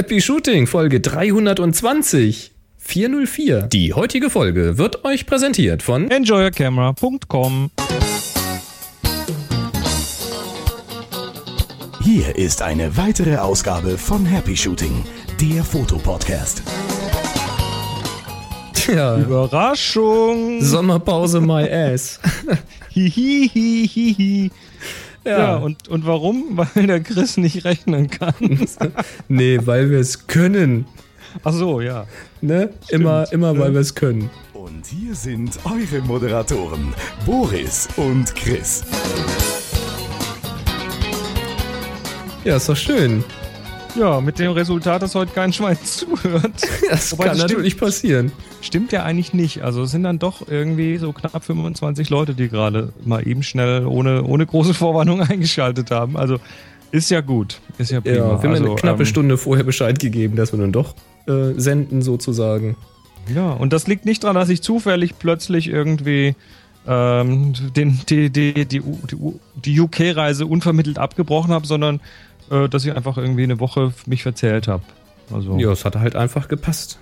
Happy Shooting, Folge 320. 404. Die heutige Folge wird euch präsentiert von enjoyercamera.com. Hier ist eine weitere Ausgabe von Happy Shooting, der Fotopodcast. Tja, Überraschung. Sommerpause my ass. Hihihihihi. Ja, und, und warum? Weil der Chris nicht rechnen kann. nee, weil wir es können. Ach so, ja. Ne? Immer, immer weil wir es können. Und hier sind eure Moderatoren, Boris und Chris. Ja, ist doch schön. Ja, mit dem Resultat, dass heute kein Schwein zuhört. Das Wobei, kann das natürlich passieren. Stimmt ja eigentlich nicht. Also es sind dann doch irgendwie so knapp 25 Leute, die gerade mal eben schnell ohne, ohne große Vorwarnung eingeschaltet haben. Also ist ja gut. Ist ja prima. Ja, wir haben also, eine knappe ähm, Stunde vorher Bescheid gegeben, dass wir nun doch äh, senden, sozusagen. Ja, und das liegt nicht daran, dass ich zufällig plötzlich irgendwie ähm, den, die, die, die, die, die UK-Reise unvermittelt abgebrochen habe, sondern äh, dass ich einfach irgendwie eine Woche mich verzählt habe. Also, Ja, es hat halt einfach gepasst.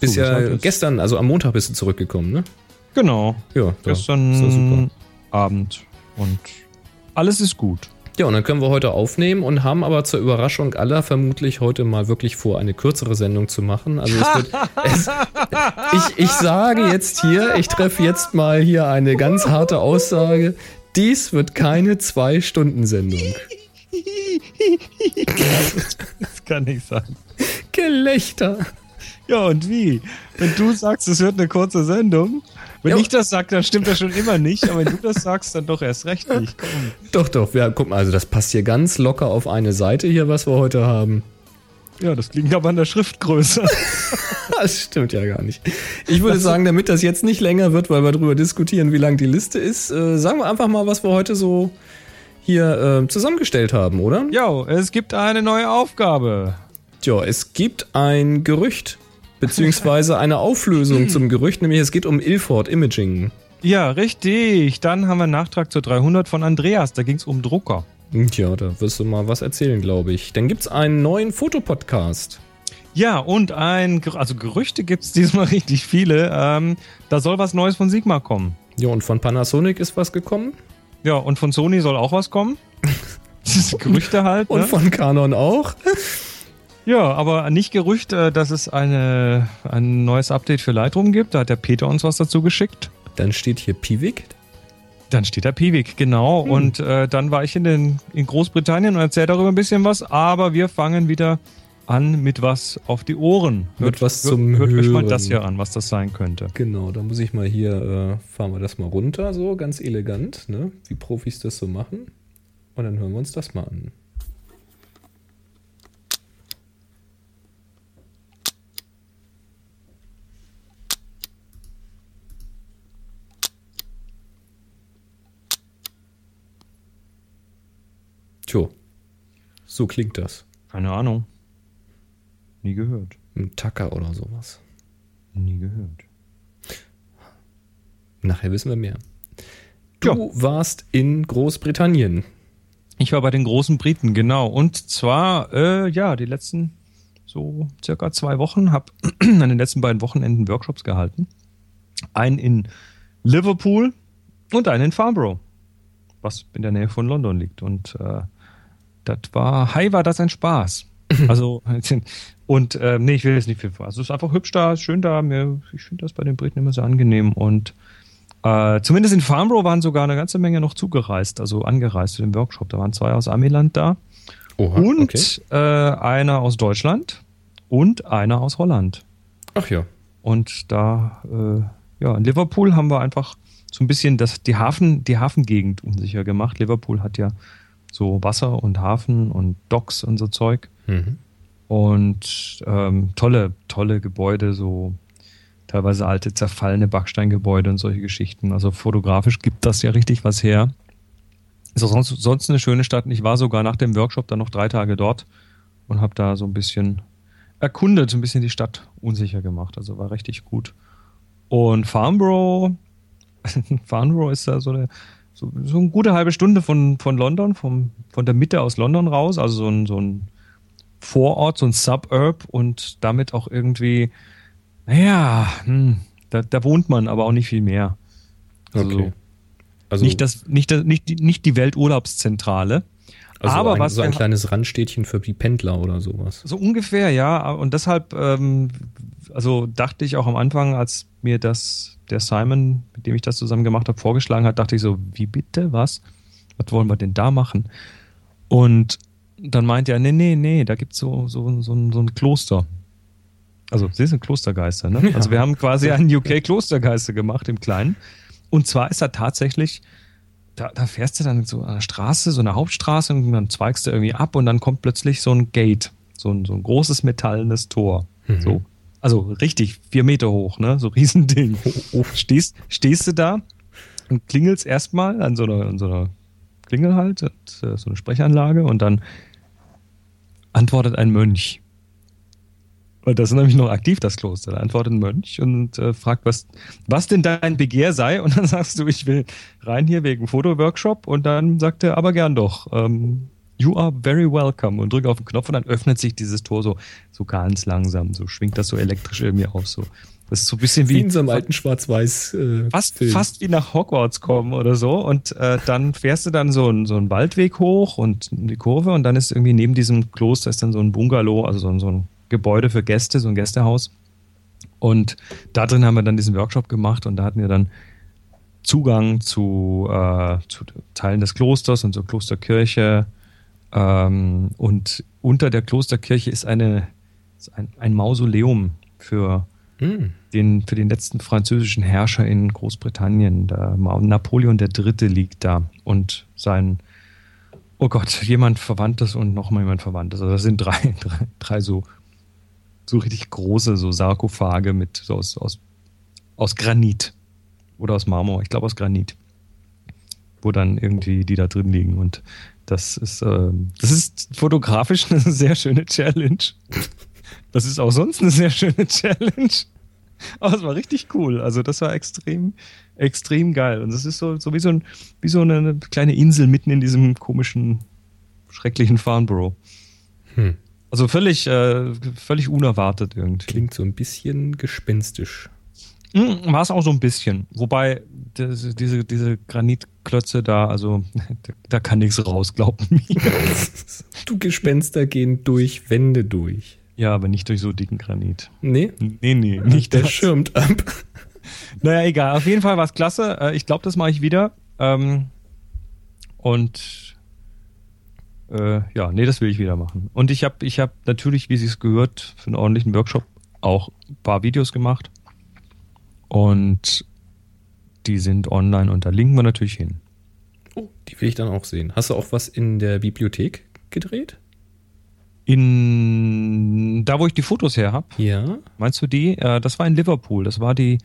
Bist So, ja gestern, also am Montag bist du zurückgekommen, ne? Genau. Ja, Gestern. Abend. Und alles ist gut. Ja, und dann können wir heute aufnehmen und haben aber zur Überraschung aller vermutlich heute mal wirklich vor, eine kürzere Sendung zu machen. Also es wird. es, ich, ich sage jetzt hier, ich treffe jetzt mal hier eine ganz harte Aussage. Dies wird keine Zwei-Stunden-Sendung. Das kann nicht sein. Gelächter. Ja, und wie? Wenn du sagst, es wird eine kurze Sendung, wenn Ja. ich das sage, dann stimmt das schon immer nicht, aber wenn du das sagst, dann doch erst recht nicht. Komm. Doch, doch, wir, guck mal, also das passt hier ganz locker auf eine Seite hier, was wir heute haben. Ja, das klingt aber an der Schriftgröße. Das stimmt ja gar nicht. Ich würde sagen, damit das jetzt nicht länger wird, weil wir darüber diskutieren, wie lang die Liste ist, äh, sagen wir einfach mal, was wir heute so hier äh, zusammengestellt haben, oder? Ja, es gibt eine neue Aufgabe. Tja, es gibt ein Gerücht, beziehungsweise eine Auflösung zum Gerücht, nämlich es geht um Ilford Imaging. Ja, richtig. Dann haben wir einen Nachtrag zur 300 von Andreas. Da ging es um Drucker. Tja, da wirst du mal was erzählen, glaube ich. Dann gibt's einen neuen Fotopodcast. Ja, und ein, also Gerüchte gibt es diesmal richtig viele. Ähm, da soll was Neues von Sigma kommen. Ja, und von Panasonic ist was gekommen. Ja, und von Sony soll auch was kommen. Das ist Gerüchte halt. Und Ne? von Canon auch. Ja, aber nicht Gerücht, äh, dass es eine, ein neues Update für Lightroom gibt. Da hat der Peter uns was dazu geschickt. Dann steht hier Pivik. Dann steht da Piwik, genau. Hm. Und äh, dann war ich in, den, in Großbritannien und erzähle darüber ein bisschen was. Aber wir fangen wieder an mit was auf die Ohren. Mit was zum hört, hört euch mal das hier an, was das sein könnte. Genau, da muss ich mal hier, äh, fahren wir das mal runter, so ganz elegant, ne? wie Profis das so machen. Und dann hören wir uns das mal an. Tjo, so klingt das. Keine Ahnung. Nie gehört. Ein Tacker oder sowas. Nie gehört. Nachher wissen wir mehr. Du warst in Großbritannien. Ich war bei den großen Briten, genau. Und zwar, äh, ja, die letzten so circa zwei Wochen, habe an den letzten beiden Wochenenden Workshops gehalten. Einen in Liverpool und einen in Farnborough, was in der Nähe von London liegt. Und äh, das war, hi, war das ein Spaß. Also, und äh, nee, ich will jetzt nicht viel. Also, es ist einfach hübsch da, schön da. Mir, ich finde das bei den Briten immer sehr angenehm. Und äh, zumindest in Farnborough waren sogar eine ganze Menge noch zugereist, also angereist zu dem Workshop. Da waren zwei aus Amiland da Oha, und okay. äh, einer aus Deutschland und einer aus Holland. Ach ja. Und da, äh, ja, in Liverpool haben wir einfach so ein bisschen das, die, Hafen, die Hafengegend unsicher gemacht. Liverpool hat ja so Wasser und Hafen und Docks und so Zeug. Mhm. Und ähm, tolle, tolle Gebäude, so teilweise alte, zerfallene Backsteingebäude und solche Geschichten. Also fotografisch gibt das ja richtig was her. Ist auch sonst, sonst eine schöne Stadt. Und Ich war sogar nach dem Workshop dann noch drei Tage dort und habe da so ein bisschen erkundet, so ein bisschen die Stadt unsicher gemacht. Also war richtig gut. Und Farnborough, Farnborough ist da so eine, so, so eine gute halbe Stunde von, von London, vom, von der Mitte aus London raus. Also so ein, so ein Vorort, so ein Suburb und damit auch irgendwie, naja, hm, da, da wohnt man, aber auch nicht viel mehr. Also, okay. also nicht, das, nicht, das, nicht, die, nicht die Welturlaubszentrale. Also aber ein, was so ein wir- kleines Randstädtchen für die Pendler oder sowas. So ungefähr, ja. Und deshalb, ähm, also dachte ich auch am Anfang, als mir das der Simon, mit dem ich das zusammen gemacht habe, vorgeschlagen hat, dachte ich so, wie bitte, was? Was wollen wir denn da machen? Und dann meinte er, nee, nee, nee, da gibt's so, so, so, ein- so ein Kloster. Also, sie sind Klostergeister, ne? Also wir haben quasi einen UK-Klostergeister gemacht im Kleinen. Und zwar ist da tatsächlich, da, da fährst du dann so an der Straße, so eine Hauptstraße, und dann zweigst du irgendwie ab und dann kommt plötzlich so ein Gate, so ein, so ein großes metallenes Tor. Mhm. So. Also richtig, vier Meter hoch, ne? So Riesending. Stehst, stehst du da und klingelst erstmal an so einer, an so einer Klingel halt, und, äh, so eine Sprechanlage und dann antwortet ein Mönch. Und das ist nämlich noch aktiv, das Kloster. Da antwortet ein Mönch und äh, fragt, was, was denn dein Begehr sei. Und dann sagst du, ich will rein hier wegen Fotoworkshop. Und dann sagt er, aber gern doch. Ähm, you are very welcome. Und drückt auf den Knopf und dann öffnet sich dieses Tor so, so ganz langsam. So schwingt das so elektrisch irgendwie aus. So. Das ist so ein bisschen Wie wie, in so einem alten Schwarz-Weiß äh, fast, Film. fast wie nach Hogwarts kommen oder so. Und äh, dann fährst du dann so, einen- so einen Waldweg hoch und die Kurve und dann ist irgendwie neben diesem Kloster ist dann so ein Bungalow, also so, ein- so ein Gebäude für Gäste, so ein Gästehaus. Und da drin haben wir dann diesen Workshop gemacht und da hatten wir dann Zugang zu, äh, zu Teilen des Klosters und zur Klosterkirche. Ähm, und unter der Klosterkirche ist, eine, ist ein, ein Mausoleum für Hm. den, für den letzten französischen Herrscher in Großbritannien. Der Ma- Napoleon III. liegt da und sein, oh Gott, jemand Verwandtes und nochmal jemand Verwandtes. Also das sind drei, drei, drei so, so richtig große so Sarkophage mit so aus, aus, aus Granit oder aus Marmor, ich glaube aus Granit, wo dann irgendwie die da drin liegen und das ist, ähm, das ist fotografisch eine sehr schöne Challenge. Das ist auch sonst eine sehr schöne Challenge. Aber es war richtig cool. Also das war extrem, extrem geil. Und das ist so, so wie so, ein, wie so eine kleine Insel mitten in diesem komischen, schrecklichen Farnborough. Hm. Also völlig, äh, völlig unerwartet irgendwie. Klingt so ein bisschen gespenstisch. Mm, War es auch so ein bisschen. Wobei das, diese, diese Granitklötze da, also da, da kann nichts raus, glaubt mir. Du Gespenster gehen durch Wände durch. Ja, aber nicht durch so dicken Granit. Nee, Nee, nee, nicht der das. schirmt ab. Naja, egal. Auf jeden Fall war es klasse. Äh, Ich glaube, das mache ich wieder. Ähm, und äh, ja, nee, das will ich wieder machen. Und ich habe ich hab natürlich, wie sie es gehört, für einen ordentlichen Workshop auch ein paar Videos gemacht. Und die sind online und da linken wir natürlich hin. Oh, die will ich dann auch sehen. Hast du auch was in der Bibliothek gedreht? In da, wo ich die Fotos her habe, Ja. meinst du die? Äh, das war in Liverpool. Das war die,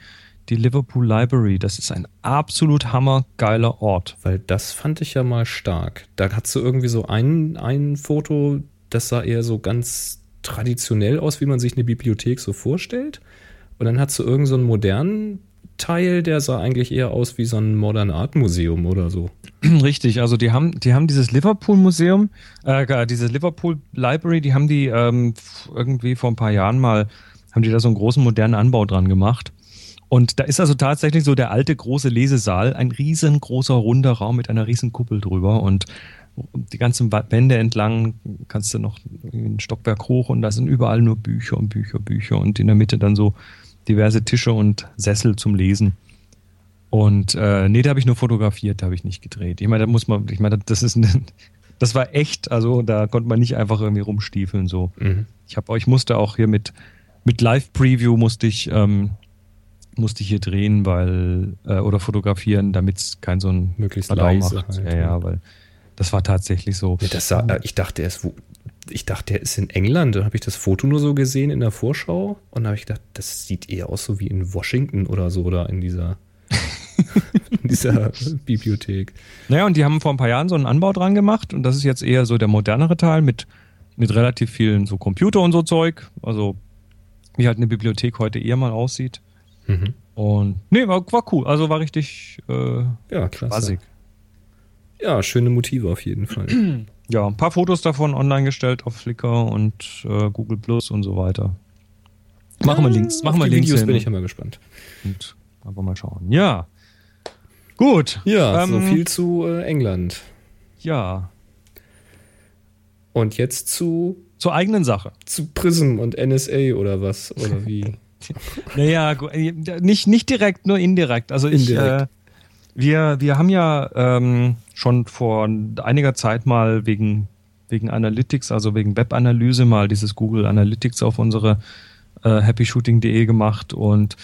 die Liverpool Library. Das ist ein absolut hammergeiler Ort. Weil das fand ich ja mal stark. Da hast du irgendwie so ein, ein Foto, das sah eher so ganz traditionell aus, wie man sich eine Bibliothek so vorstellt. Und dann hast du irgend so einen modernen Teil, der sah eigentlich eher aus wie so ein Modern Art Museum oder so. Richtig, also die haben, die haben dieses Liverpool Museum, äh, dieses Liverpool Library, die haben die ähm, irgendwie vor ein paar Jahren mal, haben die da so einen großen modernen Anbau dran gemacht. Und da ist also tatsächlich so der alte große Lesesaal, ein riesengroßer runder Raum mit einer riesen Kuppel drüber und die ganzen Wände entlang kannst du noch ein Stockwerk hoch und da sind überall nur Bücher und Bücher, Bücher und in der Mitte dann so diverse Tische und Sessel zum Lesen. Und äh, nee, da habe ich nur fotografiert, da habe ich nicht gedreht. Ich meine, da muss man, ich meine, das ist ein, das war echt, also da konnte man nicht einfach irgendwie rumstiefeln so. Mhm. Ich habe, ich musste auch hier mit mit Live Preview musste ich ähm, musste ich hier drehen, weil äh, oder fotografieren, damit es kein so ein Möglichst Radau leise macht. halt, ja, ja. weil das war tatsächlich so. Ja, das sah, äh, ich dachte erst, wo, ich dachte, er ist in England. Dann habe ich das Foto nur so gesehen in der Vorschau und da habe ich gedacht, das sieht eher aus so wie in Washington oder so oder in dieser, in dieser Bibliothek. Naja, und die haben vor ein paar Jahren so einen Anbau dran gemacht und das ist jetzt eher so der modernere Teil mit, mit relativ vielen so Computer und so Zeug. Also wie halt eine Bibliothek heute eher mal aussieht. Mhm. Und nee, war, war cool. Also war richtig äh, Ja, klasse. Ja, schöne Motive auf jeden Fall. ja, ein paar Fotos davon online gestellt auf Flickr und äh, Google Plus und so weiter. Machen wir Links, machen wir Links. Videos hin. bin ich immer gespannt. Und einfach mal schauen. Ja. Gut. Ja, ähm, so viel zu äh, England. Ja. Und jetzt zu. Zur eigenen Sache. Zu Prism und NSA oder was? Oder wie? naja, äh, nicht, nicht direkt, nur indirekt. Also ich. Indirekt. Äh, wir, wir haben ja ähm, schon vor einiger Zeit mal wegen, wegen Analytics, also wegen Webanalyse, mal dieses Google Analytics auf unsere äh, happyshooting.de gemacht und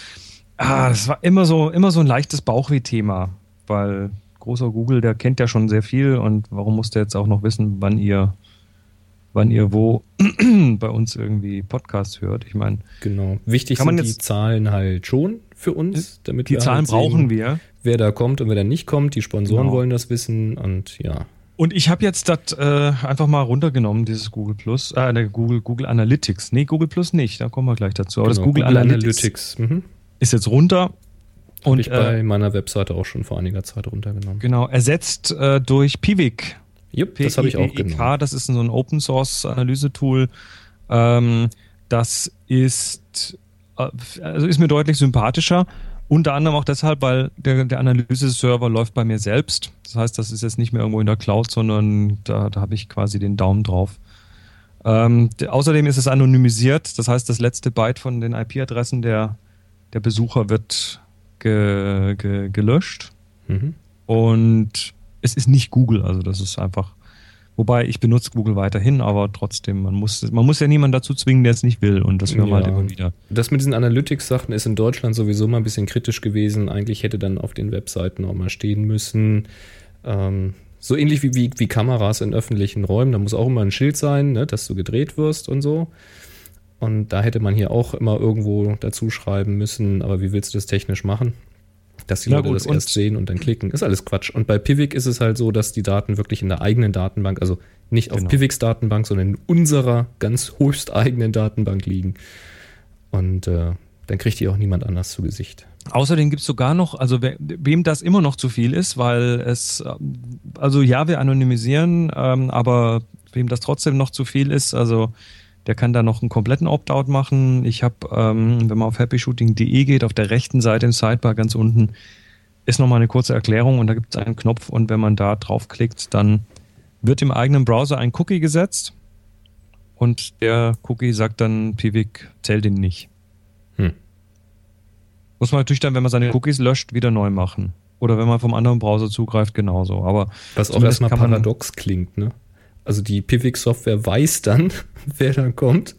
ah, das war immer so, immer so ein leichtes Bauchweh-Thema, weil großer Google, der kennt ja schon sehr viel und warum muss der jetzt auch noch wissen, wann ihr, wann ihr wo bei uns irgendwie Podcast hört? Ich meine, genau. Wichtig sind die Zahlen halt schon für uns, damit die wir Zahlen halt brauchen wir, wer da kommt und wer da nicht kommt. Die Sponsoren genau. wollen das wissen und ja. Und ich habe jetzt das äh, einfach mal runtergenommen, dieses Google Plus, äh, Google, Google Analytics. Nee, Google Plus nicht, da kommen wir gleich dazu. Aber genau, das Google, Google Analytics, Analytics mhm. ist jetzt runter. Und Hab ich bei äh, meiner Webseite auch schon vor einiger Zeit runtergenommen. Genau, ersetzt äh, durch Piwik. Jupp, das habe ich auch genommen. Das ist so ein Open Source Analyse-Tool. Ähm, das ist, äh, also ist mir deutlich sympathischer. Unter anderem auch deshalb, weil der, der Analyse-Server läuft bei mir selbst. Das heißt, das ist jetzt nicht mehr irgendwo in der Cloud, sondern da, da habe ich quasi den Daumen drauf. Ähm, de, außerdem ist es anonymisiert, das heißt, das letzte Byte von den IP-Adressen der, der Besucher wird ge, ge, gelöscht. Mhm. Und es ist nicht Google, also das ist einfach Wobei ich benutze Google weiterhin, aber trotzdem, man muss, man muss ja niemanden dazu zwingen, der es nicht will. Und das hören wir halt immer wieder. Das mit diesen Analytics-Sachen ist in Deutschland sowieso mal ein bisschen kritisch gewesen. Eigentlich hätte dann auf den Webseiten auch mal stehen müssen. Ähm, so ähnlich wie, wie, wie, Kameras in öffentlichen Räumen. Da muss auch immer ein Schild sein, ne, dass du gedreht wirst und so. Und da hätte man hier auch immer irgendwo dazu schreiben müssen, aber wie willst du das technisch machen? dass die Leute gut, das erst sehen und dann klicken. Ist alles Quatsch. Und bei Pivik ist es halt so, dass die Daten wirklich in der eigenen Datenbank, also nicht auf genau. Piviks Datenbank, sondern in unserer ganz höchst eigenen Datenbank liegen. Und äh, dann kriegt die auch niemand anders zu Gesicht. Außerdem gibt es sogar noch, also we wem das immer noch zu viel ist, weil es, also ja, wir anonymisieren, ähm, aber wem das trotzdem noch zu viel ist, also der kann da noch einen kompletten Opt-out machen. Ich habe, ähm, wenn man auf happyshooting.de geht, auf der rechten Seite im Sidebar ganz unten ist nochmal eine kurze Erklärung und da gibt es einen Knopf und wenn man da draufklickt, dann wird im eigenen Browser ein Cookie gesetzt und der Cookie sagt dann, Pivik zählt ihn nicht. Hm. Muss man natürlich dann, wenn man seine Cookies löscht, wieder neu machen. Oder wenn man vom anderen Browser zugreift, genauso. Aber Was auch erstmal paradox klingt, ne? Also die Pivik-Software weiß dann, wer dann kommt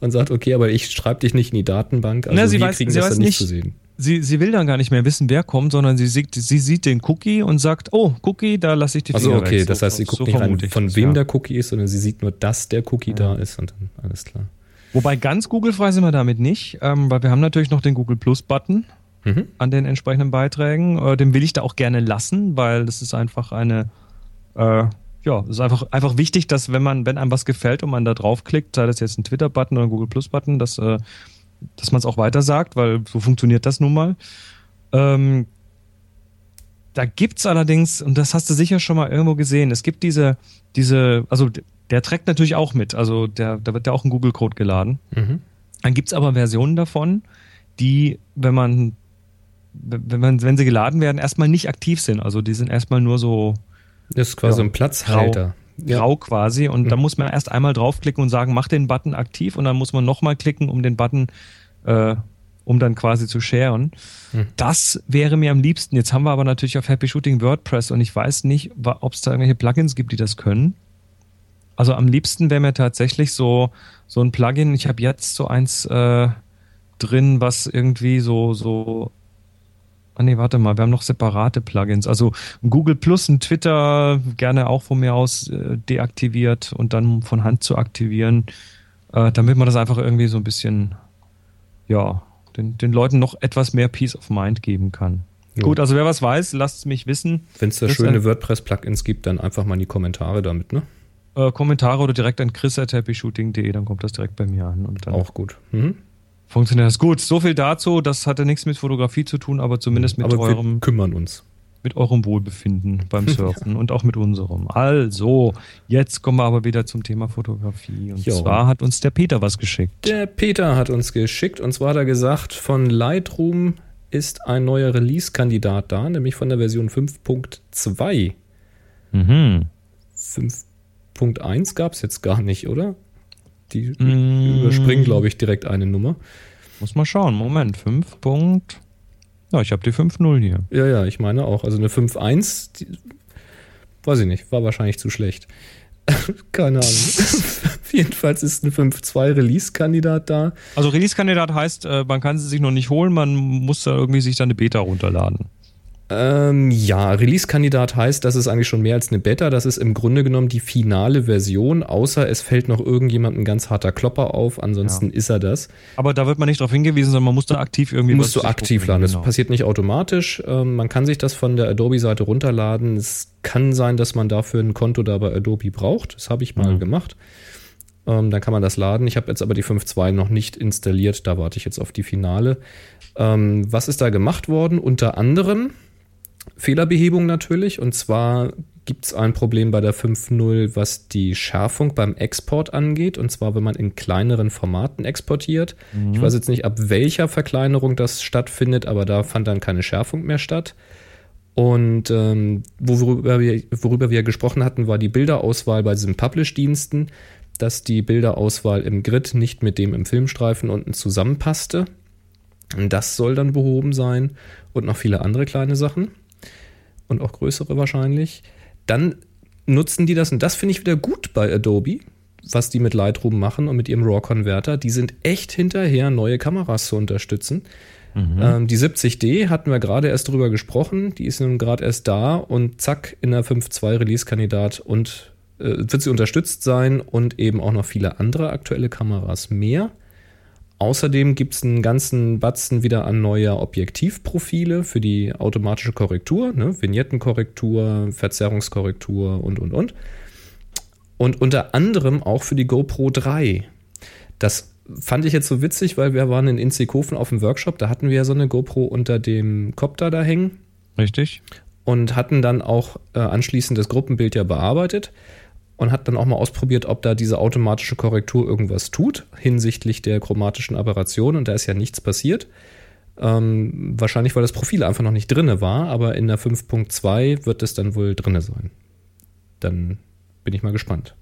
und sagt, okay, aber ich schreibe dich nicht in die Datenbank. Also Na, sie weiß, kriegen sie das dann nicht zu sehen. Sie, sie will dann gar nicht mehr wissen, wer kommt, sondern sie sieht, sie sieht den Cookie und sagt, oh, Cookie, da lasse ich die Finger Also okay, weg. das heißt, sie guckt so nicht rein, von das, wem ja. der Cookie ist, sondern sie sieht nur, dass der Cookie ja. da ist und dann alles klar. Wobei ganz Google-frei sind wir damit nicht, ähm, weil wir haben natürlich noch den Google Plus-Button mhm. an den entsprechenden Beiträgen. Äh, den will ich da auch gerne lassen, weil das ist einfach eine äh, ja, es ist einfach, einfach wichtig, dass wenn man, wenn einem was gefällt und man da draufklickt, sei das jetzt ein Twitter-Button oder ein Google Plus-Button, dass, äh, dass man es auch weiter sagt, weil so funktioniert das nun mal. Ähm, da gibt's allerdings, und das hast du sicher schon mal irgendwo gesehen, es gibt diese, diese, also der trägt natürlich auch mit, also der, da wird ja auch ein Google-Code geladen. Mhm. Dann gibt's aber Versionen davon, die, wenn man, wenn man, wenn sie geladen werden, erstmal nicht aktiv sind. Also die sind erstmal nur so das ist quasi ja, ein Platzhalter. Grau, grau quasi. Und mhm. da muss man erst einmal draufklicken und sagen, mach den Button aktiv und dann muss man nochmal klicken, um den Button, äh, um dann quasi zu sharen. Mhm. Das wäre mir am liebsten. Jetzt haben wir aber natürlich auf Happy Shooting WordPress und ich weiß nicht, ob es da irgendwelche Plugins gibt, die das können. Also am liebsten wäre mir tatsächlich so, so ein Plugin. Ich habe jetzt so eins äh, drin, was irgendwie so, so Ah nee, warte mal, wir haben noch separate Plugins. Also Google Plus und Twitter gerne auch von mir aus äh, deaktiviert und dann von Hand zu aktivieren, äh, damit man das einfach irgendwie so ein bisschen, ja, den, den Leuten noch etwas mehr Peace of Mind geben kann. Jo. Gut, also wer was weiß, lasst es mich wissen. Wenn es da schöne WordPress-Plugins gibt, dann einfach mal in die Kommentare damit, ne? Äh, Kommentare oder direkt an chris.happyshooting.de, dann kommt das direkt bei mir an. Und dann auch gut. Mhm funktioniert das gut. So viel dazu. Das hatte nichts mit Fotografie zu tun, aber zumindest mit aber eurem. Wir kümmern uns. mit eurem Wohlbefinden beim Surfen und auch mit unserem. Also, jetzt kommen wir aber wieder zum Thema Fotografie. Und Jo. zwar hat uns der Peter was geschickt. Der Peter hat uns geschickt und zwar hat er gesagt, von Lightroom ist ein neuer Release-Kandidat da, nämlich von der Version 5.2. Mhm. 5.1 gab es jetzt gar nicht, oder? Die Mm. überspringen, glaube ich, direkt eine Nummer. Muss mal schauen. Moment, 5 Punkt. Ja, ich habe die 5.0 hier. Ja, ja, ich meine auch. Also eine 5.1, die, weiß ich nicht, war wahrscheinlich zu schlecht. Keine Ahnung. Jedenfalls ist ein 5.2 Release-Kandidat da. Also Release-Kandidat heißt, äh, man kann sie sich noch nicht holen, man muss da irgendwie sich dann eine Beta runterladen. Ähm, ja, Release-Kandidat heißt, das ist eigentlich schon mehr als eine Beta. Das ist im Grunde genommen die finale Version, außer es fällt noch irgendjemand ein ganz harter Klopper auf. Ansonsten ist er das. Aber da wird man nicht darauf hingewiesen, sondern man muss da aktiv irgendwie Musst du aktiv laden. Das Genau. passiert nicht automatisch. Ähm, man kann sich das von der Adobe-Seite runterladen. Es kann sein, dass man dafür ein Konto da bei Adobe braucht. Das habe ich mal Mhm. gemacht. Ähm, dann kann man das laden. Ich habe jetzt aber die 5.2 noch nicht installiert. Da warte ich jetzt auf die Finale. Ähm, was ist da gemacht worden? Unter anderem Fehlerbehebung natürlich. Und zwar gibt es ein Problem bei der 5.0, was die Schärfung beim Export angeht. Und zwar, wenn man in kleineren Formaten exportiert. Ich weiß jetzt nicht, ab welcher Verkleinerung das stattfindet, aber da fand dann keine Schärfung mehr statt. Und ähm, worüber, wir, worüber wir gesprochen hatten, war die Bilderauswahl bei diesen Publish-Diensten, dass die Bilderauswahl im Grid nicht mit dem im Filmstreifen unten zusammenpasste. Und das soll dann behoben sein und noch viele andere kleine Sachen und auch größere wahrscheinlich. Dann nutzen die das und das finde ich wieder gut bei Adobe, was die mit Lightroom machen und mit ihrem RAW-Converter. Die sind echt hinterher, neue Kameras zu unterstützen. Ähm, die 70D hatten wir gerade erst drüber gesprochen. Die ist nun gerade erst da und zack, in der 5.2 Release-Kandidat und äh, wird sie unterstützt sein und eben auch noch viele andere aktuelle Kameras mehr. Außerdem gibt es einen ganzen Batzen wieder an neuer Objektivprofile für die automatische Korrektur, ne? Vignettenkorrektur, Verzerrungskorrektur und, und, und. Und unter anderem auch für die GoPro 3. Das fand ich jetzt so witzig, weil wir waren in Inzighofen auf dem Workshop, da hatten wir ja so eine GoPro unter dem Copter da hängen Richtig? und hatten dann auch äh, anschließend das Gruppenbild ja bearbeitet und hat dann auch mal ausprobiert, ob da diese automatische Korrektur irgendwas tut hinsichtlich der chromatischen Aberration und da ist ja nichts passiert. Ähm, wahrscheinlich, weil das Profil einfach noch nicht drinne war, aber in der 5.2 wird es dann wohl drinne sein. Dann bin ich mal gespannt.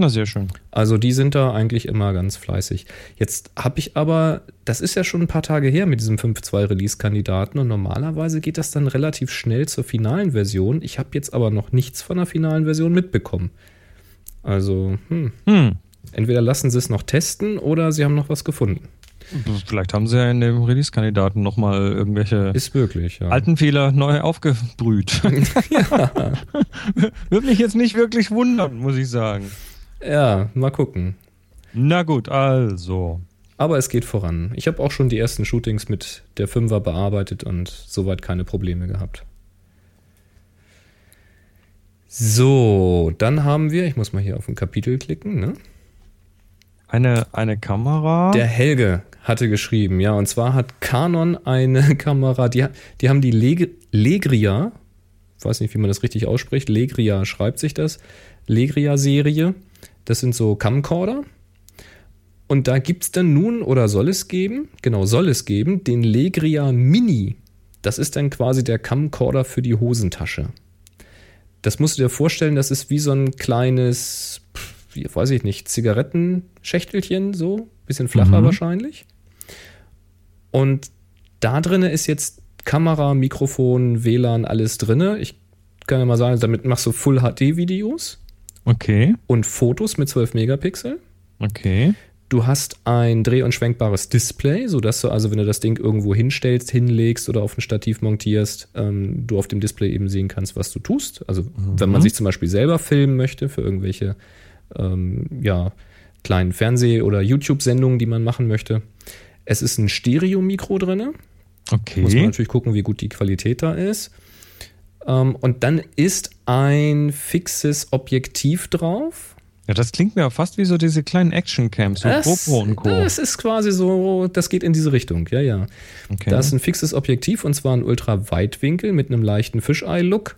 Na, sehr schön. Also die sind da eigentlich immer ganz fleißig. Jetzt habe ich aber, das ist ja schon ein paar Tage her mit diesem 5.2 Release-Kandidaten und normalerweise geht das dann relativ schnell zur finalen Version. Ich habe jetzt aber noch nichts von der finalen Version mitbekommen. Also, hm, Hm. entweder lassen sie es noch testen oder sie haben noch was gefunden. Vielleicht haben sie ja in dem Release-Kandidaten nochmal irgendwelche möglich, ja. alten Fehler neu aufgebrüht. Würde mich jetzt nicht wirklich wundern, muss ich sagen. Ja, mal gucken. Na gut, also. Aber es geht voran. Ich habe auch schon die ersten Shootings mit der 5er bearbeitet und soweit keine Probleme gehabt. So, dann haben wir, ich muss mal hier auf ein Kapitel klicken, ne? Eine, eine Kamera. Der Helge hatte geschrieben, ja, und zwar hat Canon eine Kamera, die, die haben die Leg Legria, weiß nicht, wie man das richtig ausspricht, Legria schreibt sich das, Legria-Serie. Das sind so Camcorder. Und da gibt es dann nun, oder soll es geben, genau, soll es geben, den Legria Mini. Das ist dann quasi der Camcorder für die Hosentasche. Das musst du dir vorstellen, das ist wie so ein kleines, wie, weiß ich nicht, Zigarettenschächtelchen, so, bisschen flacher Mhm. wahrscheinlich. Und da drinne ist jetzt Kamera, Mikrofon, WLAN, alles drinne. Ich kann ja mal sagen, damit machst du Full HD Videos Okay, und Fotos mit 12 Megapixel. okay. Du hast ein dreh- und schwenkbares Display, sodass du also, wenn du das Ding irgendwo hinstellst, hinlegst oder auf ein Stativ montierst, ähm, du auf dem Display eben sehen kannst, was du tust. Also wenn man sich zum Beispiel selber filmen möchte für irgendwelche ähm, ja, kleinen Fernseh- oder YouTube-Sendungen, die man machen möchte. Es ist ein Stereo-Mikro drin. Muss man Okay. natürlich gucken, wie gut die Qualität da ist. Ähm, und dann ist ein fixes Objektiv drauf. Ja, das klingt mir fast wie so diese kleinen Action-Camps, so Das, GoPro und Co. das ist quasi so, das geht in diese Richtung, ja, ja. Okay. Da ist ein fixes Objektiv und zwar ein Ultraweitwinkel mit einem leichten Fisheye-Look.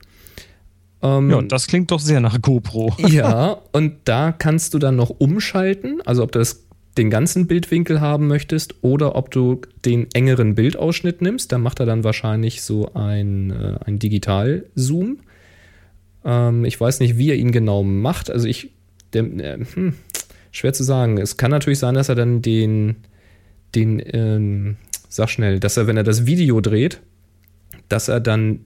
Ähm, ja, das klingt doch sehr nach GoPro. ja, und da kannst du dann noch umschalten, also ob du das, den ganzen Bildwinkel haben möchtest oder ob du den engeren Bildausschnitt nimmst. Da macht er dann wahrscheinlich so ein, äh, ein Digital-Zoom. Ähm, ich weiß nicht, wie er ihn genau macht. Also ich, der, äh, hm, schwer zu sagen. Es kann natürlich sein, dass er dann den, den, ähm, sag schnell, dass er, wenn er das Video dreht, dass er dann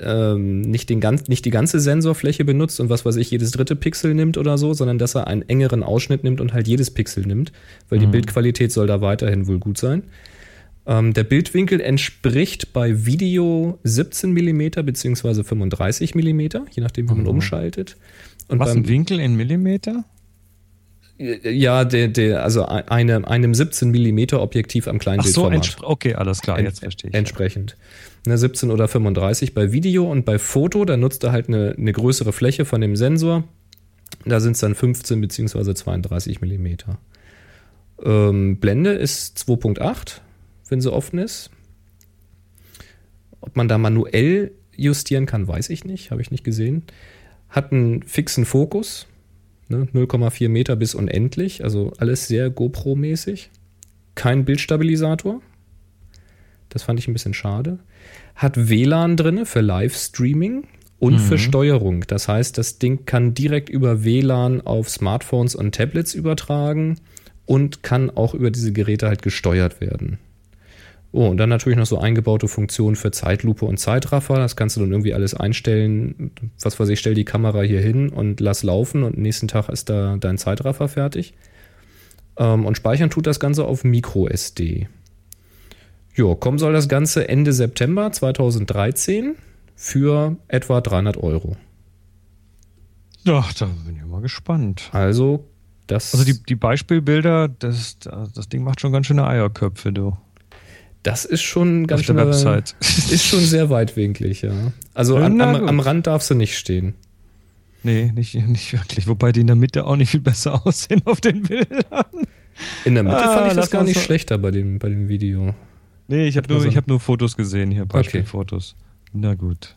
ähm, nicht, den ganz, nicht die ganze Sensorfläche benutzt und was weiß ich, jedes dritte Pixel nimmt oder so, sondern dass er einen engeren Ausschnitt nimmt und halt jedes Pixel nimmt, weil die Mhm. Bildqualität soll da weiterhin wohl gut sein. Ähm, der Bildwinkel entspricht bei Video 17 mm beziehungsweise 35 mm, je nachdem, wie man Mhm. umschaltet. Und Was, beim, ein Winkel in Millimeter? Ja, der, der, also eine, einem 17 mm Objektiv am Ach so, okay, alles klar, jetzt verstehe ich. Entsprechend. Ne, 17 oder 35 bei Video und bei Foto, da nutzt er halt eine, eine größere Fläche von dem Sensor. Da sind es dann 15 beziehungsweise 32 Millimeter. Ähm, Blende ist 2.8, wenn sie offen ist. Ob man da manuell justieren kann, weiß ich nicht, habe ich nicht gesehen. Hat einen fixen Fokus, ne, 0,4 Meter bis unendlich, also alles sehr GoPro-mäßig. Kein Bildstabilisator, das fand ich ein bisschen schade. Hat WLAN drinne für Livestreaming und für Steuerung. Das heißt, das Ding kann direkt über WLAN auf Smartphones und Tablets übertragen und kann auch über diese Geräte halt gesteuert werden. Oh, und dann natürlich noch so eingebaute Funktionen für Zeitlupe und Zeitraffer. Das kannst du dann irgendwie alles einstellen. Was weiß ich, stell die Kamera hier hin und lass laufen und nächsten Tag ist da dein Zeitraffer fertig. Ähm, und speichern tut das Ganze auf MicroSD. Jo, kommen soll das Ganze Ende September 2013 für etwa 300 Euro. Ja, da bin ich mal gespannt. Also, das, Also die, die Beispielbilder, das, das Ding macht schon ganz schöne Eierköpfe, du. Das ist schon ganz auf der schön, Website. ist schon sehr weitwinklig, ja. Also an, am, am Rand darfst du nicht stehen. Nee, nicht, nicht wirklich. Wobei die in der Mitte auch nicht viel besser aussehen auf den Bildern. In der Mitte Ah, fand ich das gar nicht so- schlechter bei dem, bei dem Video. Nee, ich habe nur, ich hab nur Fotos gesehen hier, Beispielfotos. Na gut.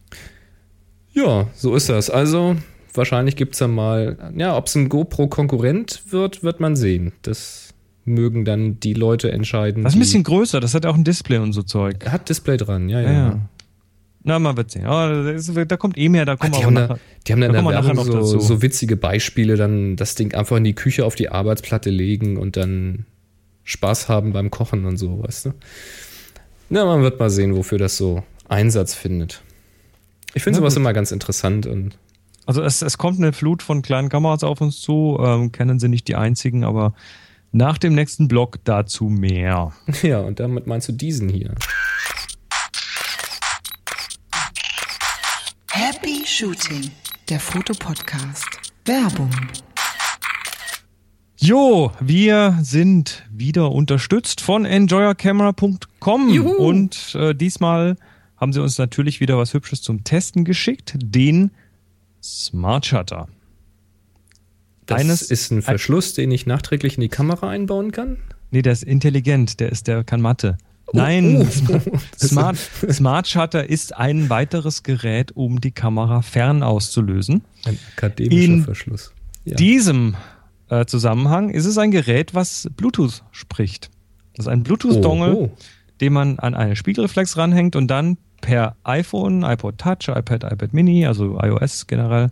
Ja, so ist das. Also, wahrscheinlich gibt es ja mal, ja, ob es ein GoPro-Konkurrent wird, wird man sehen. Das mögen dann die Leute entscheiden. Das ist ein die- bisschen größer, das hat auch ein Display und so Zeug. Hat Display dran, ja, ja. Ja. Na, man wird sehen. Aber da, kommt eh mehr, da Ah, kommen die, wir haben aber da, nachher. die haben dann da nachher noch so, so witzige Beispiele, dann das Ding einfach in die Küche auf die Arbeitsplatte legen und dann Spaß haben beim Kochen und so, weißt du? Na, man wird mal sehen, wofür das so Einsatz findet. Ich finde sowas gut. immer ganz interessant und Also es, es kommt eine Flut von kleinen Kameras auf uns zu. Ähm, kennen sie nicht die einzigen, aber nach dem nächsten Blog dazu mehr. ja, und damit meinst du diesen hier. Happy Shooting, der Fotopodcast. Werbung. Jo, wir sind wieder unterstützt von enjoyercamera.com Juhu. und äh, diesmal haben sie uns natürlich wieder was Hübsches zum Testen geschickt, den Smart Shutter. Das Eines- ist ein Verschluss, den ich nachträglich in die Kamera einbauen kann. Nee, der ist intelligent, der ist, der kann Mathe. Nein, oh. Smart, Smart Shutter ist ein weiteres Gerät, um die Kamera fern auszulösen. Ein akademischer In Verschluss. Ja. diesem äh, Zusammenhang ist es ein Gerät, was Bluetooth spricht. Das ist ein Bluetooth-Dongle, Oh, oh. den man an eine Spiegelreflex ranhängt und dann per iPhone, iPod Touch, iPad, iPad Mini, also iOS generell,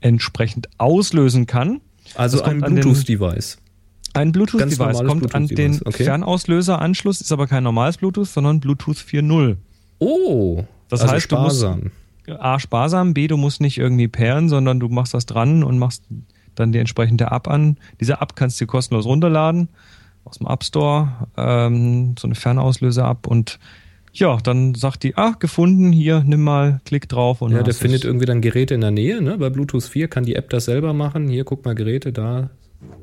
entsprechend auslösen kann. Also ein Bluetooth-Device. Ein Bluetooth-Device kommt an den okay. Fernauslöser-Anschluss, ist aber kein normales Bluetooth, sondern Bluetooth 4.0. Oh, Das also heißt, du musst- sparsam. A, sparsam, B, du musst nicht irgendwie pairen, sondern du machst das dran und machst dann die entsprechende App an. Diese App kannst du kostenlos runterladen aus dem App Store, ähm, so eine Fernauslöser-App und ja, dann sagt die, ah, gefunden, hier, nimm mal, klick drauf und Ja, der findet du's. irgendwie dann Geräte in der Nähe. Ne? Bei Bluetooth 4 kann die App das selber machen. Hier, guck mal, Geräte da.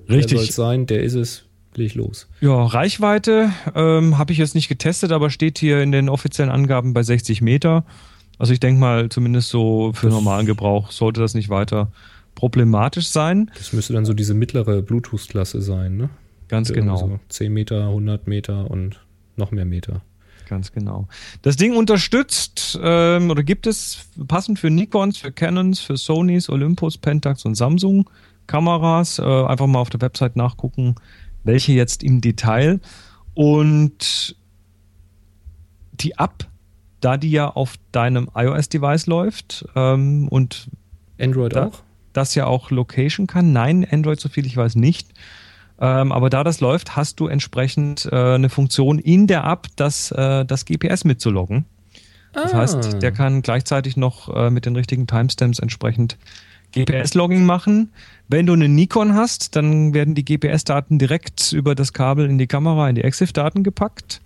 Der Richtig. soll sein, der ist es. Leg los. Ja, Reichweite ähm, habe ich jetzt nicht getestet, aber steht hier in den offiziellen Angaben bei 60 Meter. Also ich denke mal, zumindest so für Das- normalen Gebrauch sollte das nicht weiter problematisch sein. Das müsste dann so diese mittlere Bluetooth-Klasse sein, ne? Ganz Irgendwie genau. So 10 Meter, 100 Meter und noch mehr Meter. Ganz genau. Das Ding unterstützt ähm, oder gibt es passend für Nikons, für Canons, für Sonys, Olympus, Pentax und Samsung Kameras. Äh, einfach mal auf der Website nachgucken, welche jetzt im Detail. Und die App, da die ja auf deinem iOS-Device läuft ähm, und Android Da- auch? das ja auch Location kann. Nein, Android, so viel ich weiß, nicht. Ähm, aber da das läuft, hast du entsprechend äh, eine Funktion in der App, das, äh, das GPS mitzuloggen. Das Ah. heißt, der kann gleichzeitig noch äh, mit den richtigen Timestamps entsprechend GPS-Logging machen. Wenn du eine Nikon hast, dann werden die GPS-Daten direkt über das Kabel in die Kamera, in die EXIF-Daten gepackt.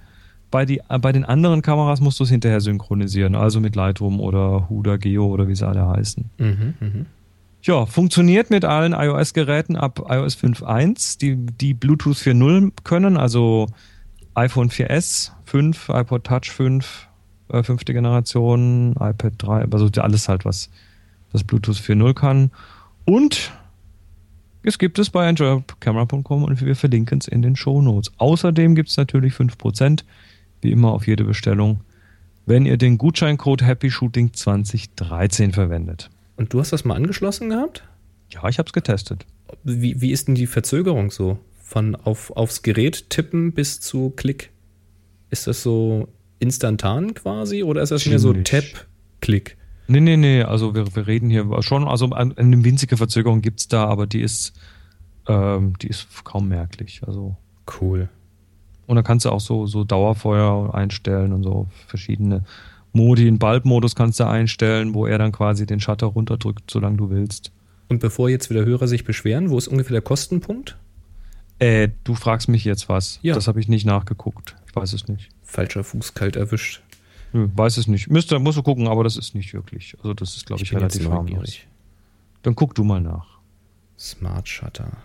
Bei, die, äh, bei den anderen Kameras musst du es hinterher synchronisieren, also mit Lightroom oder Huda Geo oder wie sie alle heißen. Mhm, mhm. Ja, funktioniert mit allen iOS-Geräten ab iOS 5.1, die, die Bluetooth 4.0 können, also iPhone 4S, 5, iPod Touch 5, äh, fünfte Generation, iPad 3, also alles halt, was das Bluetooth 4.0 kann. Und es gibt es bei enjoycamera.com und wir verlinken es in den Shownotes. Außerdem gibt es natürlich 5%, wie immer auf jede Bestellung, wenn ihr den Gutscheincode HappyShooting2013 verwendet. Und du hast das mal angeschlossen gehabt? Ja, ich habe es getestet. Wie, wie ist denn die Verzögerung so? Von auf, aufs Gerät tippen bis zu Klick? Ist das so instantan quasi oder ist das mehr so. Tap-Klick? Nee, nee, nee, also wir, wir reden hier schon, also ein- eine winzige Verzögerung gibt's da, aber die ist, ähm, die ist kaum merklich. Also, Cool. und dann kannst du auch so, so Dauerfeuer einstellen und so verschiedene Modi. In Bulb-Modus kannst du einstellen, wo er dann quasi den Shutter runterdrückt, solange du willst. Und bevor jetzt wieder Hörer sich beschweren, wo ist ungefähr der Kostenpunkt? Äh, du fragst mich jetzt was. Ja. Das habe ich nicht nachgeguckt. Ich weiß es nicht. Falscher Fuß kalt erwischt. Nö, weiß es nicht. Müsste, musst du gucken, aber das ist nicht wirklich. Also das ist, glaube ich, jetzt relativ harmlos. Dann guck du mal nach. Smart Shutter.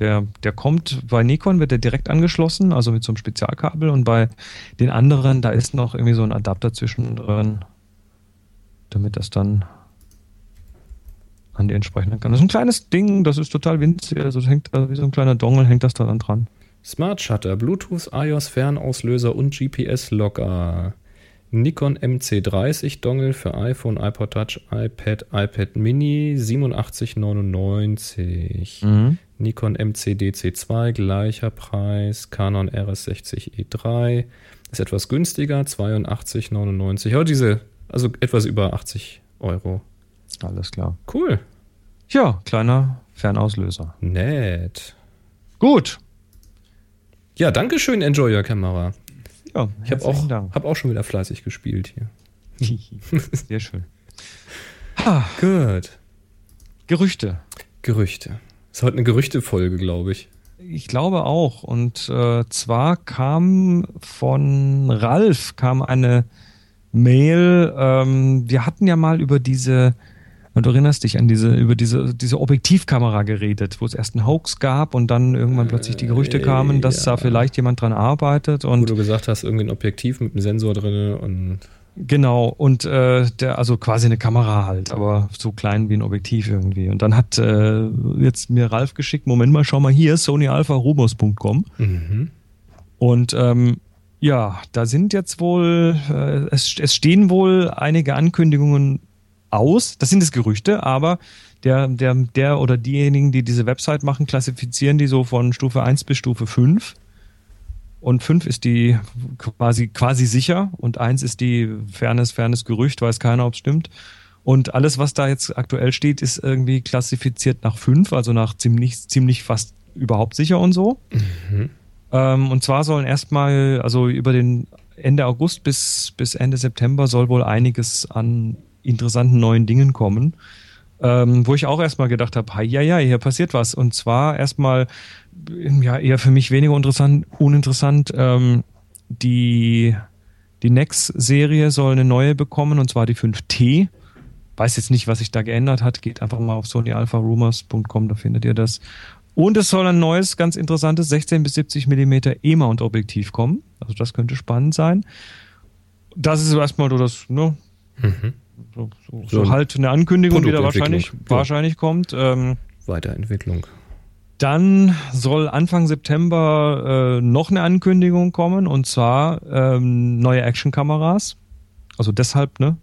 Der, der kommt bei Nikon, wird der direkt angeschlossen, also mit so einem Spezialkabel und bei den anderen, da ist noch irgendwie so ein Adapter zwischendrin, damit das dann an die entsprechenden kann. Das ist ein kleines Ding, das ist total winzig, also hängt da wie so ein kleiner Dongle, hängt das da dann dran. Smart Shutter, Bluetooth, iOS Fernauslöser und GPS Locker. Nikon MC30 Dongle für iPhone, iPod Touch, iPad, iPad Mini 87,99. Nikon MC-DC2 gleicher Preis. Canon RS60E3 ist etwas günstiger 82,99. Ja, diese also etwas über 80 Euro. Alles klar. Cool. Ja, kleiner Fernauslöser. Nett. Gut. Ja, danke schön, Enjoy Your Camera. Ja, Ich habe auch, Dank. hab auch schon wieder fleißig gespielt hier. Sehr schön. Gut. Gerüchte. Gerüchte. Ist heute eine Gerüchtefolge, glaube ich. Ich glaube auch. Und äh, zwar kam von Ralf kam eine Mail. Ähm, wir hatten ja mal über diese, und du erinnerst dich an diese, über diese, diese Objektivkamera geredet, wo es erst einen Hoax gab und dann irgendwann plötzlich die Gerüchte Äh, kamen, dass ja. da vielleicht jemand dran arbeitet. Wo Und du gesagt hast, irgendwie ein Objektiv mit einem Sensor drin und Genau, und äh, der, also quasi eine Kamera halt, aber so klein wie ein Objektiv irgendwie. Und dann hat äh, jetzt mir Ralf geschickt, Moment mal, schau mal hier, sonyalpharumos.com. mhm. Und ähm, ja, da sind jetzt wohl, äh, es, es stehen wohl einige Ankündigungen aus. Das sind es Gerüchte, aber der, der, der oder diejenigen, die diese Website machen, klassifizieren die so von Stufe 1 bis Stufe 5. Und 5 ist die quasi, quasi sicher und 1 ist die fernes, fernes Gerücht, weiß keiner, ob es stimmt. Und alles, was da jetzt aktuell steht, ist irgendwie klassifiziert nach 5, also nach ziemlich, ziemlich fast überhaupt sicher und so. Ähm, und zwar sollen erstmal, also über den Ende August bis, bis Ende September soll wohl einiges an interessanten neuen Dingen kommen. Ähm, wo ich auch erstmal gedacht habe, ja, ja, hier passiert was. Und zwar erstmal, ja, eher für mich weniger interessant, uninteressant, ähm, die, die Nex-Serie soll eine neue bekommen, und zwar die 5T. Weiß jetzt nicht, was sich da geändert hat. Geht einfach mal auf sonyalpharumors.com, da findet ihr das. Und es soll ein neues, ganz interessantes 16 bis 70 Millimeter E-Mount-Objektiv kommen. Also das könnte spannend sein. Das ist erstmal so das, ne, so, so, so halt eine Ankündigung, die da wahrscheinlich, ja. wahrscheinlich kommt. Ähm, Weiterentwicklung. Dann soll Anfang September äh, noch eine Ankündigung kommen und zwar ähm, neue Actionkameras. Also deshalb, ne?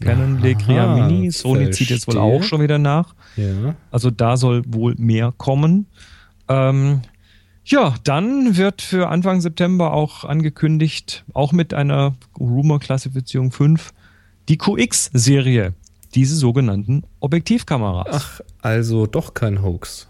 Canon Legria Mini. Sony verstehe. zieht jetzt wohl auch schon wieder nach. Ja. Also da soll wohl mehr kommen. Ähm, ja, dann wird für Anfang September auch angekündigt, auch mit einer Rumor-Klassifizierung 5, die QX-Serie, diese sogenannten Objektivkameras. Ach, also doch kein Hoax.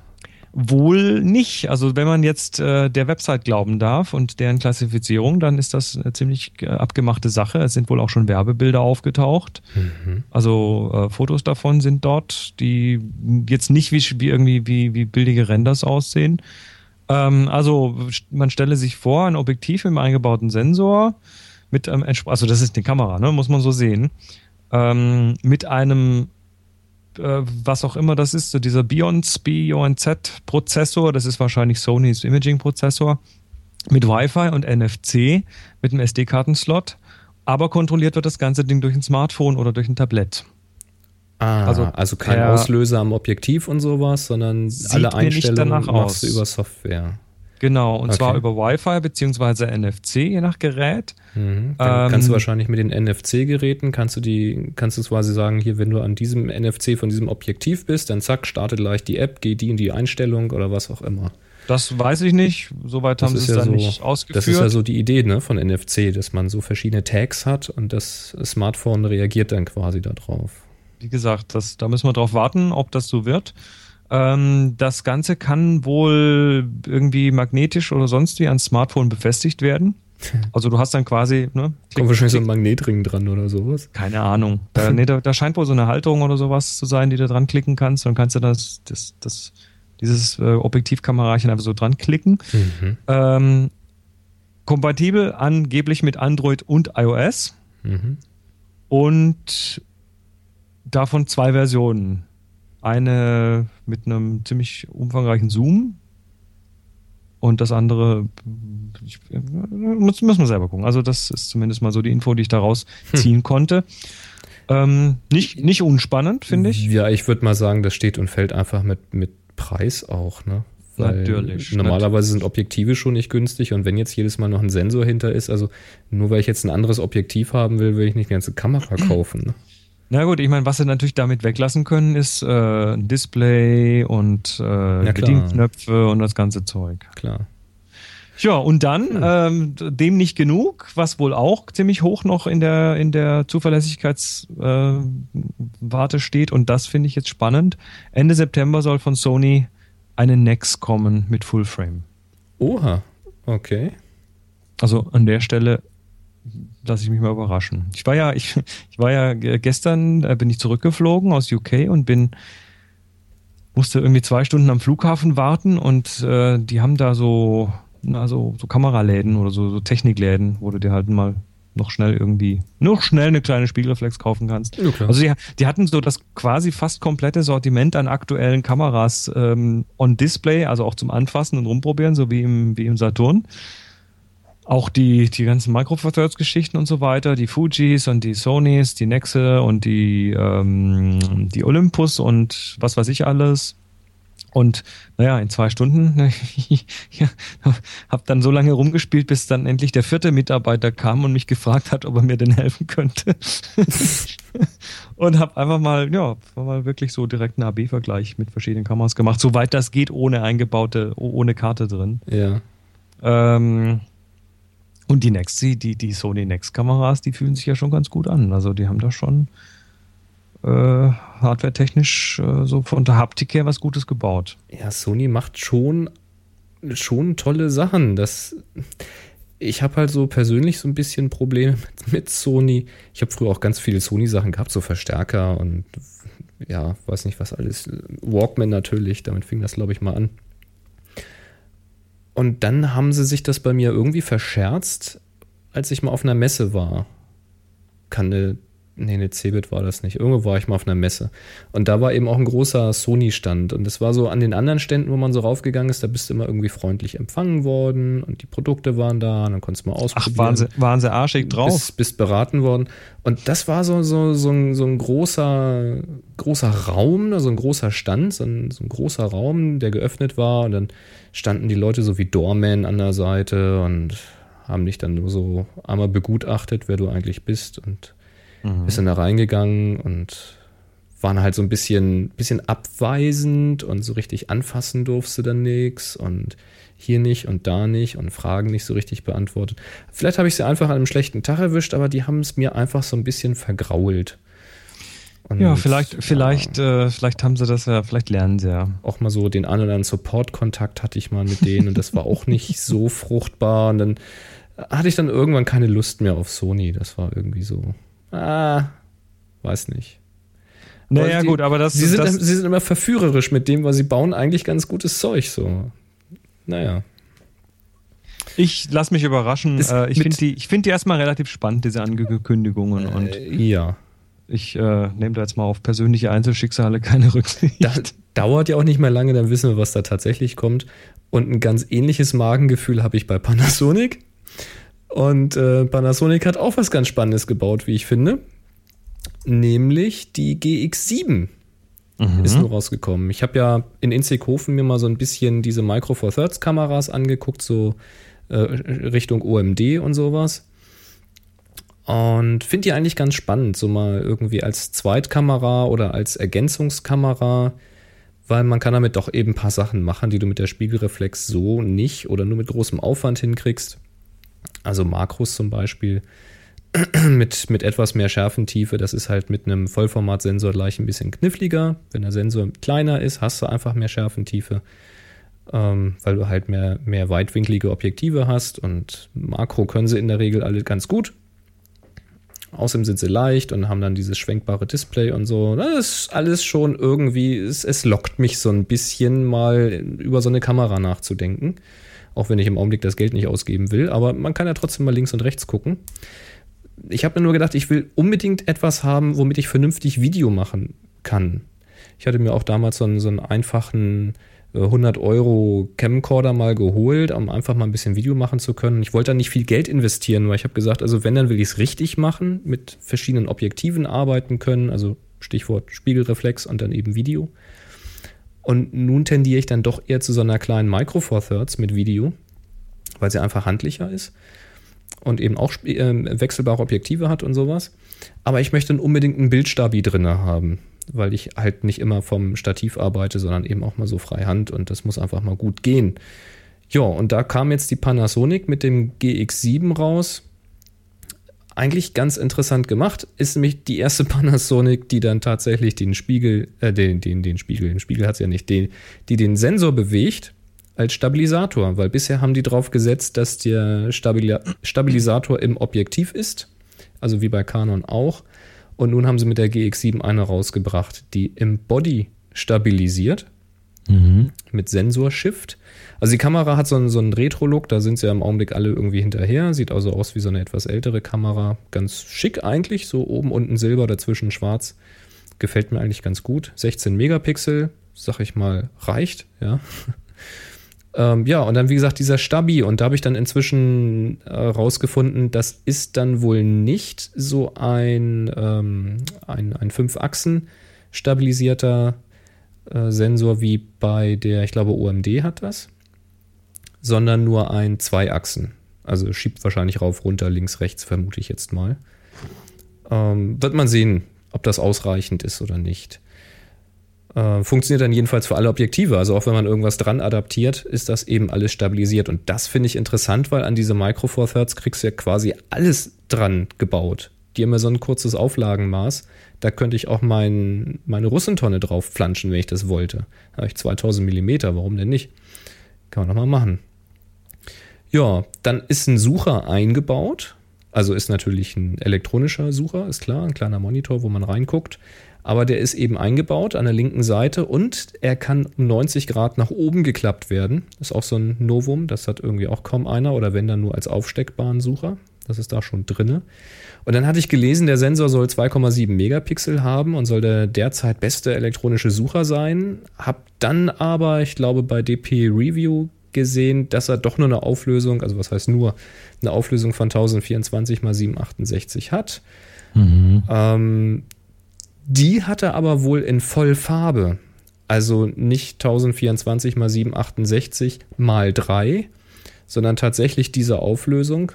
Wohl nicht. Also wenn man jetzt äh, der Website glauben darf und deren Klassifizierung, dann ist das eine ziemlich äh, abgemachte Sache. Es sind wohl auch schon Werbebilder aufgetaucht. Mhm. Also äh, Fotos davon sind dort, die jetzt nicht wie, wie irgendwie wie, wie billige Renders aussehen. Ähm, also man stelle sich vor, ein Objektiv mit einem eingebauten Sensor mit einem, also das ist eine Kamera, ne, muss man so sehen, ähm, mit einem äh, was auch immer das ist, so dieser Beyond Z Prozessor, das ist wahrscheinlich Sony's Imaging Prozessor, mit Wi-Fi und NFC, mit einem SD-Kartenslot, aber kontrolliert wird das ganze Ding durch ein Smartphone oder durch ein Tablett. Ah, also, also kein Auslöser am Objektiv und sowas, sondern alle Einstellungen machst aus. du über Software. Genau, und okay. zwar über Wi-Fi beziehungsweise NFC, je nach Gerät. Mhm. Dann ähm, kannst du wahrscheinlich mit den NFC-Geräten, kannst du die, kannst du quasi sagen, hier, wenn du an diesem NFC von diesem Objektiv bist, dann zack, starte gleich die App, geh die in die Einstellung oder was auch immer. Das weiß ich nicht, soweit haben sie es ja dann so, nicht ausgeführt. Das ist ja so die Idee ne, von NFC, dass man so verschiedene Tags hat und das Smartphone reagiert dann quasi darauf. Wie gesagt, das, da müssen wir drauf warten, ob das so wird. Ähm, das Ganze kann wohl irgendwie magnetisch oder sonst wie ans Smartphone befestigt werden. Also du hast dann quasi, ne? Kommt wahrscheinlich so ein Magnetring dran oder sowas. Keine Ahnung. Da, nee, da, da, scheint wohl so eine Halterung oder sowas zu sein, die du dran klicken kannst. Dann kannst du das, das, das dieses äh, Objektivkamerachen einfach so dran klicken. Mhm. Ähm, kompatibel angeblich mit Android und iOS. Mhm. Und davon zwei Versionen. Eine mit einem ziemlich umfangreichen Zoom und das andere ich, muss, muss man selber gucken. Also das ist zumindest mal so die Info, die ich daraus hm. ziehen konnte. Ähm, nicht, nicht unspannend, finde ich. Ja, ich würde mal sagen, das steht und fällt einfach mit, mit Preis auch, ne? Weil natürlich. Normalerweise sind Objektive schon nicht günstig und wenn jetzt jedes Mal noch ein Sensor hinter ist, also nur weil ich jetzt ein anderes Objektiv haben will, will ich nicht eine ganze Kamera kaufen. Ne? Na gut, ich meine, was sie natürlich damit weglassen können, ist äh, ein Display und äh, Bedienknöpfe und das ganze Zeug. Klar. Ja, und dann, ähm, dem nicht genug, was wohl auch ziemlich hoch noch in der, in der Zuverlässigkeitswarte äh, steht, und das finde ich jetzt spannend. Ende September soll von Sony eine Nex kommen mit Fullframe. Oha, okay. Also an der Stelle lasse ich mich mal überraschen. Ich war ja, ich, ich war ja gestern, äh, bin ich zurückgeflogen aus UK und bin musste irgendwie zwei Stunden am Flughafen warten und äh, die haben da so, na, so, so Kameraläden oder so, so Technikläden, wo du dir halt mal noch schnell irgendwie, noch schnell eine kleine Spiegelreflex kaufen kannst. Ja, also die, die hatten so das quasi fast komplette Sortiment an aktuellen Kameras ähm, on Display, also auch zum Anfassen und rumprobieren, so wie im, wie im Saturn auch die, die ganzen Micro Four Thirds Geschichten und so weiter, die Fujis und die Sonys, die Nexe und die, ähm, die Olympus und was weiß ich alles. Und naja, in zwei Stunden ja, habe dann so lange rumgespielt, bis dann endlich der vierte Mitarbeiter kam und mich gefragt hat, ob er mir denn helfen könnte. und habe einfach mal, ja, mal wirklich so direkt einen AB-Vergleich mit verschiedenen Kameras gemacht, soweit das geht, ohne eingebaute, ohne Karte drin. Ja. Ähm, und die Next, die, die Sony Next-Kameras, die fühlen sich ja schon ganz gut an. Also die haben da schon äh, hardware-technisch äh, so von der Haptik her was Gutes gebaut. Ja, Sony macht schon, schon tolle Sachen. Das, ich habe halt so persönlich so ein bisschen Probleme mit, mit Sony. Ich habe früher auch ganz viele Sony-Sachen gehabt, so Verstärker und ja, weiß nicht was alles. Walkman natürlich, damit fing das, glaube ich, mal an. Und dann haben sie sich das bei mir irgendwie verscherzt, als ich mal auf einer Messe war. Kann eine nee, eine Cebit war das nicht. Irgendwo war ich mal auf einer Messe. Und da war eben auch ein großer Sony-Stand. Und das war so an den anderen Ständen, wo man so raufgegangen ist, da bist du immer irgendwie freundlich empfangen worden und die Produkte waren da und dann konntest du mal ausprobieren. Ach, waren sie, waren sie arschig drauf? Bist, bist beraten worden. Und das war so, so, so, ein, so ein großer, großer Raum, ne, so ein großer Stand, so ein, so ein großer Raum, der geöffnet war. Und dann standen die Leute so wie Doorman an der Seite und haben dich dann nur so einmal begutachtet, wer du eigentlich bist und mhm. bist dann da reingegangen und waren halt so ein bisschen, bisschen abweisend und so richtig anfassen durfst du dann nichts und hier nicht und da nicht und Fragen nicht so richtig beantwortet. Vielleicht habe ich sie einfach an einem schlechten Tag erwischt, aber die haben es mir einfach so ein bisschen vergrault. Und, ja, vielleicht, vielleicht, äh, vielleicht haben sie das ja, vielleicht lernen sie ja. Auch mal so den einen oder anderen Support-Kontakt hatte ich mal mit denen und das war auch nicht so fruchtbar. Und dann hatte ich dann irgendwann keine Lust mehr auf Sony. Das war irgendwie so, ah, weiß nicht. Naja, die, gut, aber das sie sind, das, sie sind immer verführerisch mit dem, was sie bauen, eigentlich ganz gutes Zeug. So, naja. Ich lasse mich überraschen. Äh, ich finde die, find die erstmal relativ spannend, diese Angekündigungen. und äh, ja. Ich äh, nehme da jetzt mal auf persönliche Einzelschicksale keine Rücksicht. Das dauert ja auch nicht mehr lange, dann wissen wir, was da tatsächlich kommt. Und ein ganz ähnliches Magengefühl habe ich bei Panasonic. Und äh, Panasonic hat auch was ganz Spannendes gebaut, wie ich finde. Nämlich die GX7 mhm. ist nur rausgekommen. Ich habe ja in Inzighofen mir mal so ein bisschen diese Micro Four Thirds Kameras angeguckt, so äh, Richtung OMD und sowas. Und finde die eigentlich ganz spannend, so mal irgendwie als Zweitkamera oder als Ergänzungskamera, weil man kann damit doch eben ein paar Sachen machen, die du mit der Spiegelreflex so nicht oder nur mit großem Aufwand hinkriegst. Also Makros zum Beispiel mit, mit etwas mehr Schärfentiefe. Das ist halt mit einem Vollformatsensor gleich ein bisschen kniffliger. Wenn der Sensor kleiner ist, hast du einfach mehr Schärfentiefe, ähm, weil du halt mehr, mehr weitwinklige Objektive hast. Und Makro können sie in der Regel alle ganz gut. Außerdem sind sie leicht und haben dann dieses schwenkbare Display und so. Das ist alles schon irgendwie, es, es lockt mich so ein bisschen mal über so eine Kamera nachzudenken. Auch wenn ich im Augenblick das Geld nicht ausgeben will. Aber man kann ja trotzdem mal links und rechts gucken. Ich habe mir nur gedacht, ich will unbedingt etwas haben, womit ich vernünftig Video machen kann. Ich hatte mir auch damals so einen, so einen einfachen 100 äh, Euro Camcorder mal geholt, um einfach mal ein bisschen Video machen zu können. Ich wollte da nicht viel Geld investieren, weil ich habe gesagt, also wenn, dann will ich es richtig machen, mit verschiedenen Objektiven arbeiten können, also Stichwort Spiegelreflex und dann eben Video. Und nun tendiere ich dann doch eher zu so einer kleinen Micro Four Thirds mit Video, weil sie einfach handlicher ist und eben auch äh, wechselbare Objektive hat und sowas. Aber ich möchte unbedingt einen Bildstabi drin haben, weil ich halt nicht immer vom Stativ arbeite, sondern eben auch mal so freihand und das muss einfach mal gut gehen. Ja, und da kam jetzt die Panasonic mit dem GX7 raus eigentlich ganz interessant gemacht. Ist nämlich die erste Panasonic, die dann tatsächlich den Spiegel, äh, den, den, den Spiegel, den Spiegel hat sie ja nicht, den, die den Sensor bewegt als Stabilisator, weil bisher haben die drauf gesetzt, dass der Stabil Stabilisator im Objektiv ist, also wie bei Canon auch. Und nun haben sie mit der GX7 eine rausgebracht, die im Body stabilisiert mhm. mit Sensorshift. Also die Kamera hat so einen, so einen Retro-Look, da sind sie ja im Augenblick alle irgendwie hinterher. Sieht also aus wie so eine etwas ältere Kamera. Ganz schick eigentlich, so oben unten Silber, dazwischen schwarz. Gefällt mir eigentlich ganz gut. 16 Megapixel, sag ich mal, reicht, ja. ähm, ja, und dann wie gesagt dieser Stabi. Und da habe ich dann inzwischen äh, rausgefunden, das ist dann wohl nicht so ein, ähm, ein, ein Fünf-Achsen stabilisierter äh, Sensor wie bei der, ich glaube, OMD hat das, sondern nur ein Zwei-Achsen. Also schiebt wahrscheinlich rauf, runter, links, rechts, vermute ich jetzt mal. Ähm, wird man sehen, ob das ausreichend ist oder nicht. Äh, funktioniert dann jedenfalls für alle Objektive. Also auch wenn man irgendwas dran adaptiert, ist das eben alles stabilisiert. Und das finde ich interessant, weil an diese Micro Four Thirds kriegst du ja quasi alles dran gebaut. Die haben ja so ein kurzes Auflagenmaß. Da könnte ich auch mein, meine Russentonne drauf flanschen, wenn ich das wollte. Da habe ich 2000 Millimeter, warum denn nicht? Kann man doch mal machen. Ja, dann ist ein Sucher eingebaut. Also ist natürlich ein elektronischer Sucher, ist klar, ein kleiner Monitor, wo man reinguckt. Aber der ist eben eingebaut an der linken Seite und er kann um 90 Grad nach oben geklappt werden. Ist auch so ein Novum, das hat irgendwie auch kaum einer oder wenn dann nur als aufsteckbaren Sucher. Das ist da schon drinne. Und dann hatte ich gelesen, der Sensor soll 2,7 Megapixel haben und soll der derzeit beste elektronische Sucher sein. Hab dann aber, ich glaube, bei DP Review gesehen, dass er doch nur eine Auflösung, also was heißt nur, eine Auflösung von 1024 x 768 hat. Mhm. Ähm, die hat er aber wohl in Vollfarbe. Also nicht 1024 x 768 mal 3, sondern tatsächlich diese Auflösung.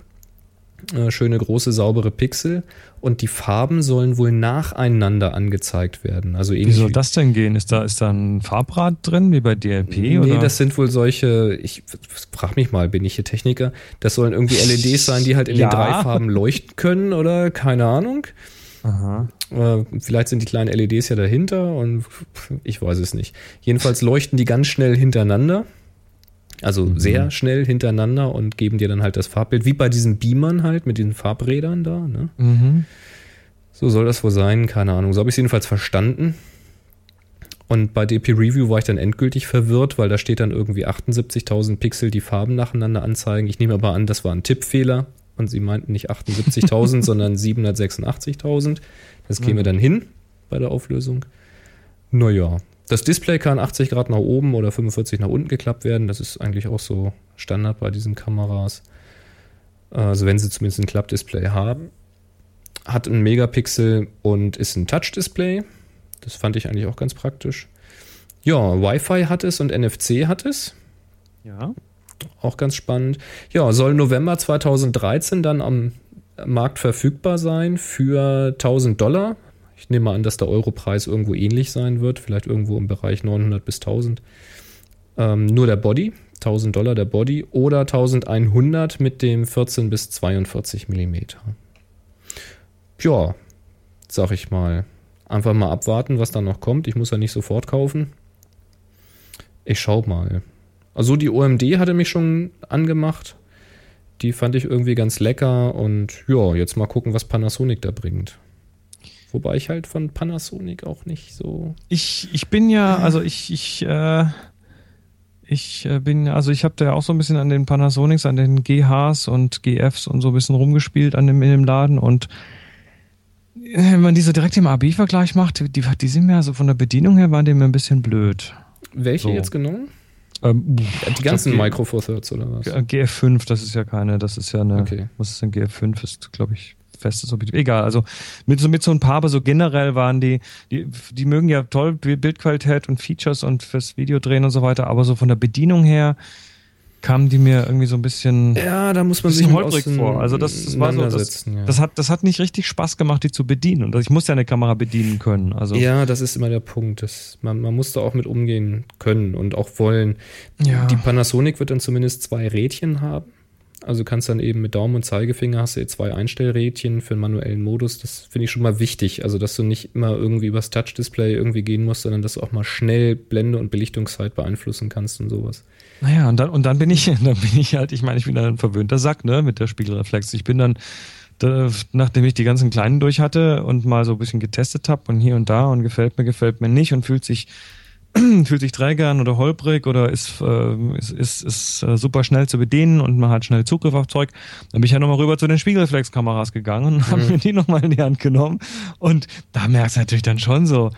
Äh, schöne große saubere Pixel und die Farben sollen wohl nacheinander angezeigt werden. Also wie soll das denn gehen? Ist da, ist da ein Farbrad drin, wie bei DLP? Nee, oder? das sind wohl solche, ich frag mich mal, bin ich hier Techniker? Das sollen irgendwie LEDs sein, die halt in ja. den drei Farben leuchten können oder keine Ahnung. Aha. Äh, vielleicht sind die kleinen LEDs ja dahinter und ich weiß es nicht. Jedenfalls leuchten die ganz schnell hintereinander. Also mhm. sehr schnell hintereinander und geben dir dann halt das Farbbild, wie bei diesen Beamern halt, mit diesen Farbrädern da. Ne? Mhm. So soll das wohl sein, keine Ahnung. So habe ich es jedenfalls verstanden. Und bei DP Review war ich dann endgültig verwirrt, weil da steht dann irgendwie 78.000 Pixel, die Farben nacheinander anzeigen. Ich nehme aber an, das war ein Tippfehler und sie meinten nicht 78.000, sondern 786.000. Das käme mhm. dann hin bei der Auflösung. Naja, das Display kann 80 Grad nach oben oder 45 nach unten geklappt werden. Das ist eigentlich auch so Standard bei diesen Kameras. Also wenn sie zumindest ein Klappdisplay haben. Hat einen Megapixel und ist ein Touch-Display. Das fand ich eigentlich auch ganz praktisch. Ja, Wi-Fi hat es und NFC hat es. Ja. Auch ganz spannend. Ja, soll November 2013 dann am Markt verfügbar sein für 1000 Dollar. Ich nehme mal an, dass der Europreis irgendwo ähnlich sein wird, vielleicht irgendwo im Bereich 900 bis 1000. Ähm, nur der Body, 1000 Dollar der Body oder 1100 mit dem 14 bis 42 Millimeter. Ja, sag ich mal. Einfach mal abwarten, was da noch kommt. Ich muss ja nicht sofort kaufen. Ich schau mal. Also die OMD hatte mich schon angemacht. Die fand ich irgendwie ganz lecker und ja, jetzt mal gucken, was Panasonic da bringt. Wobei ich halt von Panasonic auch nicht so. Ich, ich bin ja, also ich, ich, äh, ich äh, bin, also ich habe da ja auch so ein bisschen an den Panasonics, an den GHs und GFs und so ein bisschen rumgespielt an dem, in dem Laden und äh, wenn man diese direkt im AB-Vergleich macht, die, die sind mir also von der Bedienung her waren die mir ein bisschen blöd. Welche so. jetzt genommen? Ähm, die ganzen Micro Four Thirds oder was? GF5, das ist ja keine, das ist ja eine, okay. was ist denn GF5? Ist, glaube ich, festes Objektiv. Egal, also mit so, mit so ein paar, aber so generell waren die, die, die mögen ja toll Bildqualität und Features und fürs Video drehen und so weiter, aber so von der Bedienung her kamen die mir irgendwie so ein bisschen ja da muss man sich holprig vor also das, das war so das, ja. das, hat das hat nicht richtig Spaß gemacht die zu bedienen und ich muss ja eine Kamera bedienen können also ja das ist immer der Punkt das, man, man muss da auch mit umgehen können und auch wollen ja. die Panasonic wird dann zumindest zwei Rädchen haben also kannst dann eben mit Daumen und Zeigefinger hast du zwei Einstellrädchen für einen manuellen Modus. Das finde ich schon mal wichtig. Also, dass du nicht immer irgendwie übers Touch-Display irgendwie gehen musst, sondern dass du auch mal schnell Blende und Belichtungszeit beeinflussen kannst und sowas. Naja, und dann, und dann bin ich, dann bin ich halt, ich meine, ich bin dann ein verwöhnter Sack, ne, mit der Spiegelreflex. Ich bin dann, da, nachdem ich die ganzen kleinen durch hatte und mal so ein bisschen getestet habe und hier und da und gefällt mir, gefällt mir nicht und fühlt sich fühlt sich träge an oder holprig oder ist, äh, ist, ist, ist äh, super schnell zu bedienen und man hat schnell Zugriff auf Zeug. Dann bin ich ja nochmal rüber zu den Spiegelreflexkameras gegangen und mhm. habe mir die nochmal in die Hand genommen. Und da merkst du natürlich dann schon so,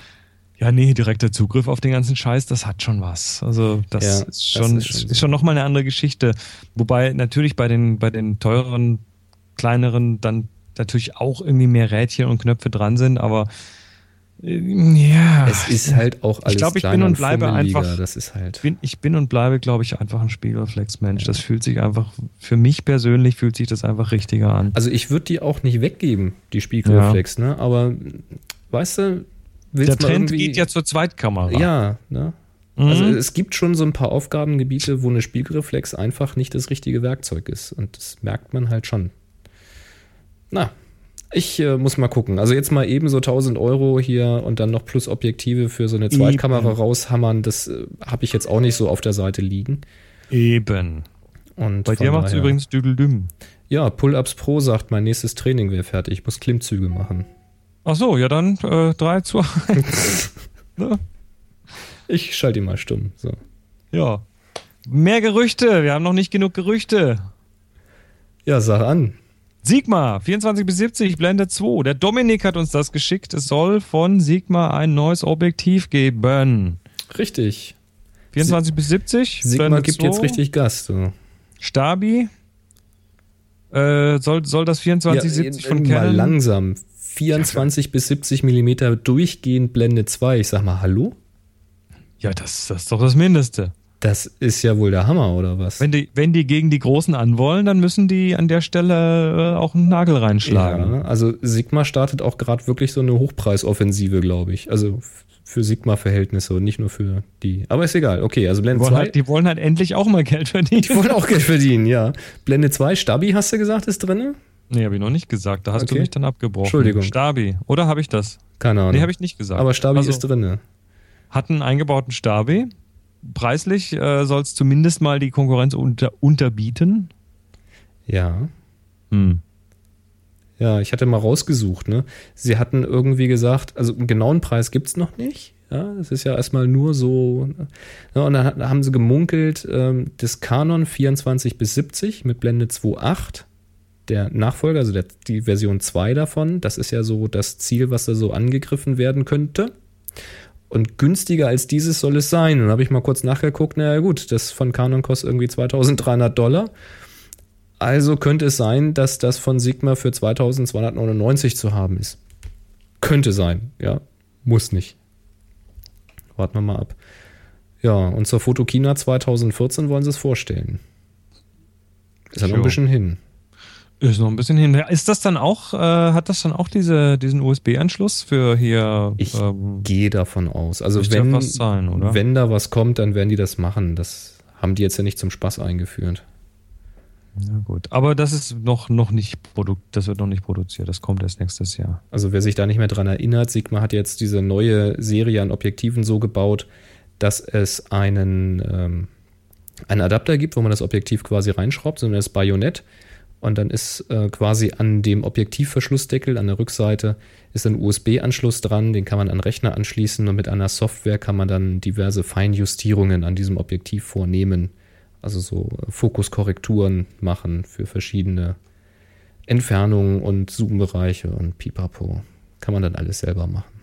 ja, nee, direkter Zugriff auf den ganzen Scheiß, das hat schon was. Also das ja, ist schon, das ist schon, ist schon nochmal eine andere Geschichte. Wobei natürlich bei den, bei den teureren, kleineren dann natürlich auch irgendwie mehr Rädchen und Knöpfe dran sind, aber ja. Es ist halt auch alles Ich glaube, ich bin und bleibe einfach. Das ist halt. Bin, ich bin und bleibe, glaube ich, einfach ein Spiegelreflex-Mensch. Das fühlt sich einfach, für mich persönlich fühlt sich das einfach richtiger an. Also ich würde die auch nicht weggeben, die Spiegelreflex, ja. ne? Aber weißt du, Der Trend geht ja zur Zweitkamera. Ja, ne? Mhm. Also es gibt schon so ein paar Aufgabengebiete, wo eine Spiegelreflex einfach nicht das richtige Werkzeug ist. Und das merkt man halt schon. Na, ich äh, muss mal gucken. Also jetzt mal eben so 1000 Euro hier und dann noch plus Objektive für so eine Zweitkamera Eben. raushammern, das äh, habe ich jetzt auch nicht so auf der Seite liegen. Eben. Und Bei dir macht es übrigens düdeldüm. Ja, Pull-Ups Pro sagt, mein nächstes Training wäre fertig. Ich muss Klimmzüge machen. Ach so, ja dann äh, 3 zu 1. ne? Ich schalte ihn mal stumm. So. Ja. Mehr Gerüchte. Wir haben noch nicht genug Gerüchte. Ja, sag an. Sigma, 24 bis 70, Blende 2. Der Dominik hat uns das geschickt. Es soll von Sigma ein neues Objektiv geben. Richtig. 24 bis 70. Sigma Blende gibt 2. jetzt richtig Gas. So. Stabi. Äh, soll, soll das 24, 70 von mal Canon? langsam. 24 bis 70 Millimeter durchgehend Blende 2. Ich sag mal, hallo? Ja, das, das ist doch das Mindeste. Das ist ja wohl der Hammer, oder was? Wenn die, wenn die gegen die Großen anwollen, dann müssen die an der Stelle äh, auch einen Nagel reinschlagen. Ja, also Sigma startet auch gerade wirklich so eine Hochpreisoffensive, glaube ich. Also für Sigma-Verhältnisse und nicht nur für die. Aber ist egal. Okay, also Die Blende wollen, 2. halt, die wollen halt endlich auch mal Geld verdienen. Die wollen auch Geld verdienen, ja. Blende 2, Stabi, hast du gesagt, ist drin? Nee, habe ich noch nicht gesagt. Da hast du Okay. mich dann abgebrochen. Entschuldigung. Stabi. Oder habe ich das? Keine Ahnung. Nee, habe ich nicht gesagt. Aber Stabi Also, ist drin. Hat einen eingebauten Stabi. Preislich äh, soll es zumindest mal die Konkurrenz unter, unterbieten. Ja. Hm. Ja, ich hatte mal rausgesucht, ne? Sie hatten irgendwie gesagt, also einen genauen Preis gibt's noch nicht. Ja, es ist ja erstmal nur so. Ja, und dann haben sie gemunkelt, ähm, das Canon 24 bis 70 mit Blende 2.8, der Nachfolger, also der, die Version 2 davon, das ist ja so das Ziel, was da so angegriffen werden könnte. Und günstiger als dieses soll es sein. Und dann habe ich mal kurz nachgeguckt, naja gut, das von Canon kostet irgendwie 2300 Dollar. Also könnte es sein, dass das von Sigma für 2299 zu haben ist. Könnte sein, ja. Muss nicht. Warten wir mal ab. Ja, und zur Fotokina 2014 wollen sie es vorstellen. Ist ja noch ein bisschen hin. Ist noch ein bisschen hin. Ist das dann auch, äh, hat das dann auch diese, diesen USB-Anschluss für hier? Ich ähm, gehe davon aus. Also wenn, fast sein, oder? wenn da was kommt, dann werden die das machen. Das haben die jetzt ja nicht zum Spaß eingeführt. ja gut. Aber das ist noch, noch nicht Produkt, das wird noch nicht produziert. Das kommt erst nächstes Jahr. Also wer sich da nicht mehr dran erinnert, Sigma hat jetzt diese neue Serie an Objektiven so gebaut, dass es einen, ähm, einen Adapter gibt, wo man das Objektiv quasi reinschraubt, sondern das Bajonett. Und dann ist äh, quasi an dem Objektivverschlussdeckel an der Rückseite ist ein USB-Anschluss dran, den kann man an den Rechner anschließen und mit einer Software kann man dann diverse Feinjustierungen an diesem Objektiv vornehmen. Also so äh, Fokuskorrekturen machen für verschiedene Entfernungen und Zoom-Bereiche und Pipapo. Kann man dann alles selber machen.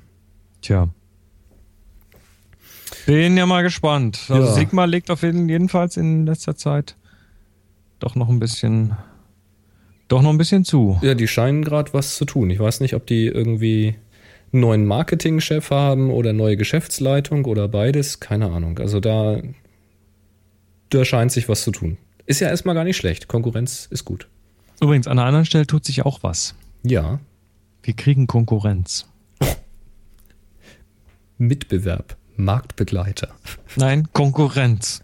Tja. Bin ja mal gespannt. Also Ja. Sigma legt auf jeden, jedenfalls in letzter Zeit doch noch ein bisschen, doch noch ein bisschen zu. Ja, die scheinen gerade was zu tun. Ich weiß nicht, ob die irgendwie einen neuen Marketingchef haben oder neue Geschäftsleitung oder beides. Keine Ahnung. Also da, da scheint sich was zu tun. Ist ja erstmal gar nicht schlecht. Konkurrenz ist gut. Übrigens, an einer anderen Stelle tut sich auch was. Ja, Wir kriegen Konkurrenz. Mitbewerb, Marktbegleiter. Nein, Konkurrenz.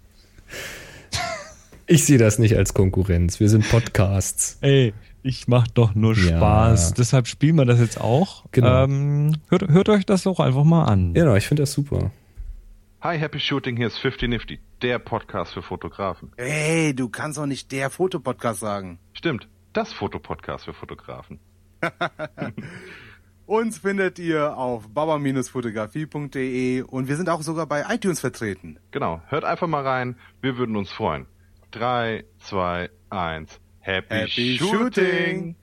Ich sehe das nicht als Konkurrenz. Wir sind Podcasts. Ey, ich mach doch nur Ja. Spaß. Deshalb spielen wir das jetzt auch. Genau. Ähm, hört, hört euch das doch einfach mal an. Genau, ich finde das super. Hi, Happy Shooting, hier ist 50 Nifty, der Podcast für Fotografen. Ey, du kannst doch nicht der Fotopodcast sagen. Stimmt, das Fotopodcast für Fotografen. Uns findet ihr auf baba-fotografie.de und wir sind auch sogar bei iTunes vertreten. Genau, hört einfach mal rein, wir würden uns freuen. 3, 2, 1, Happy, Happy Shooting! Shooting!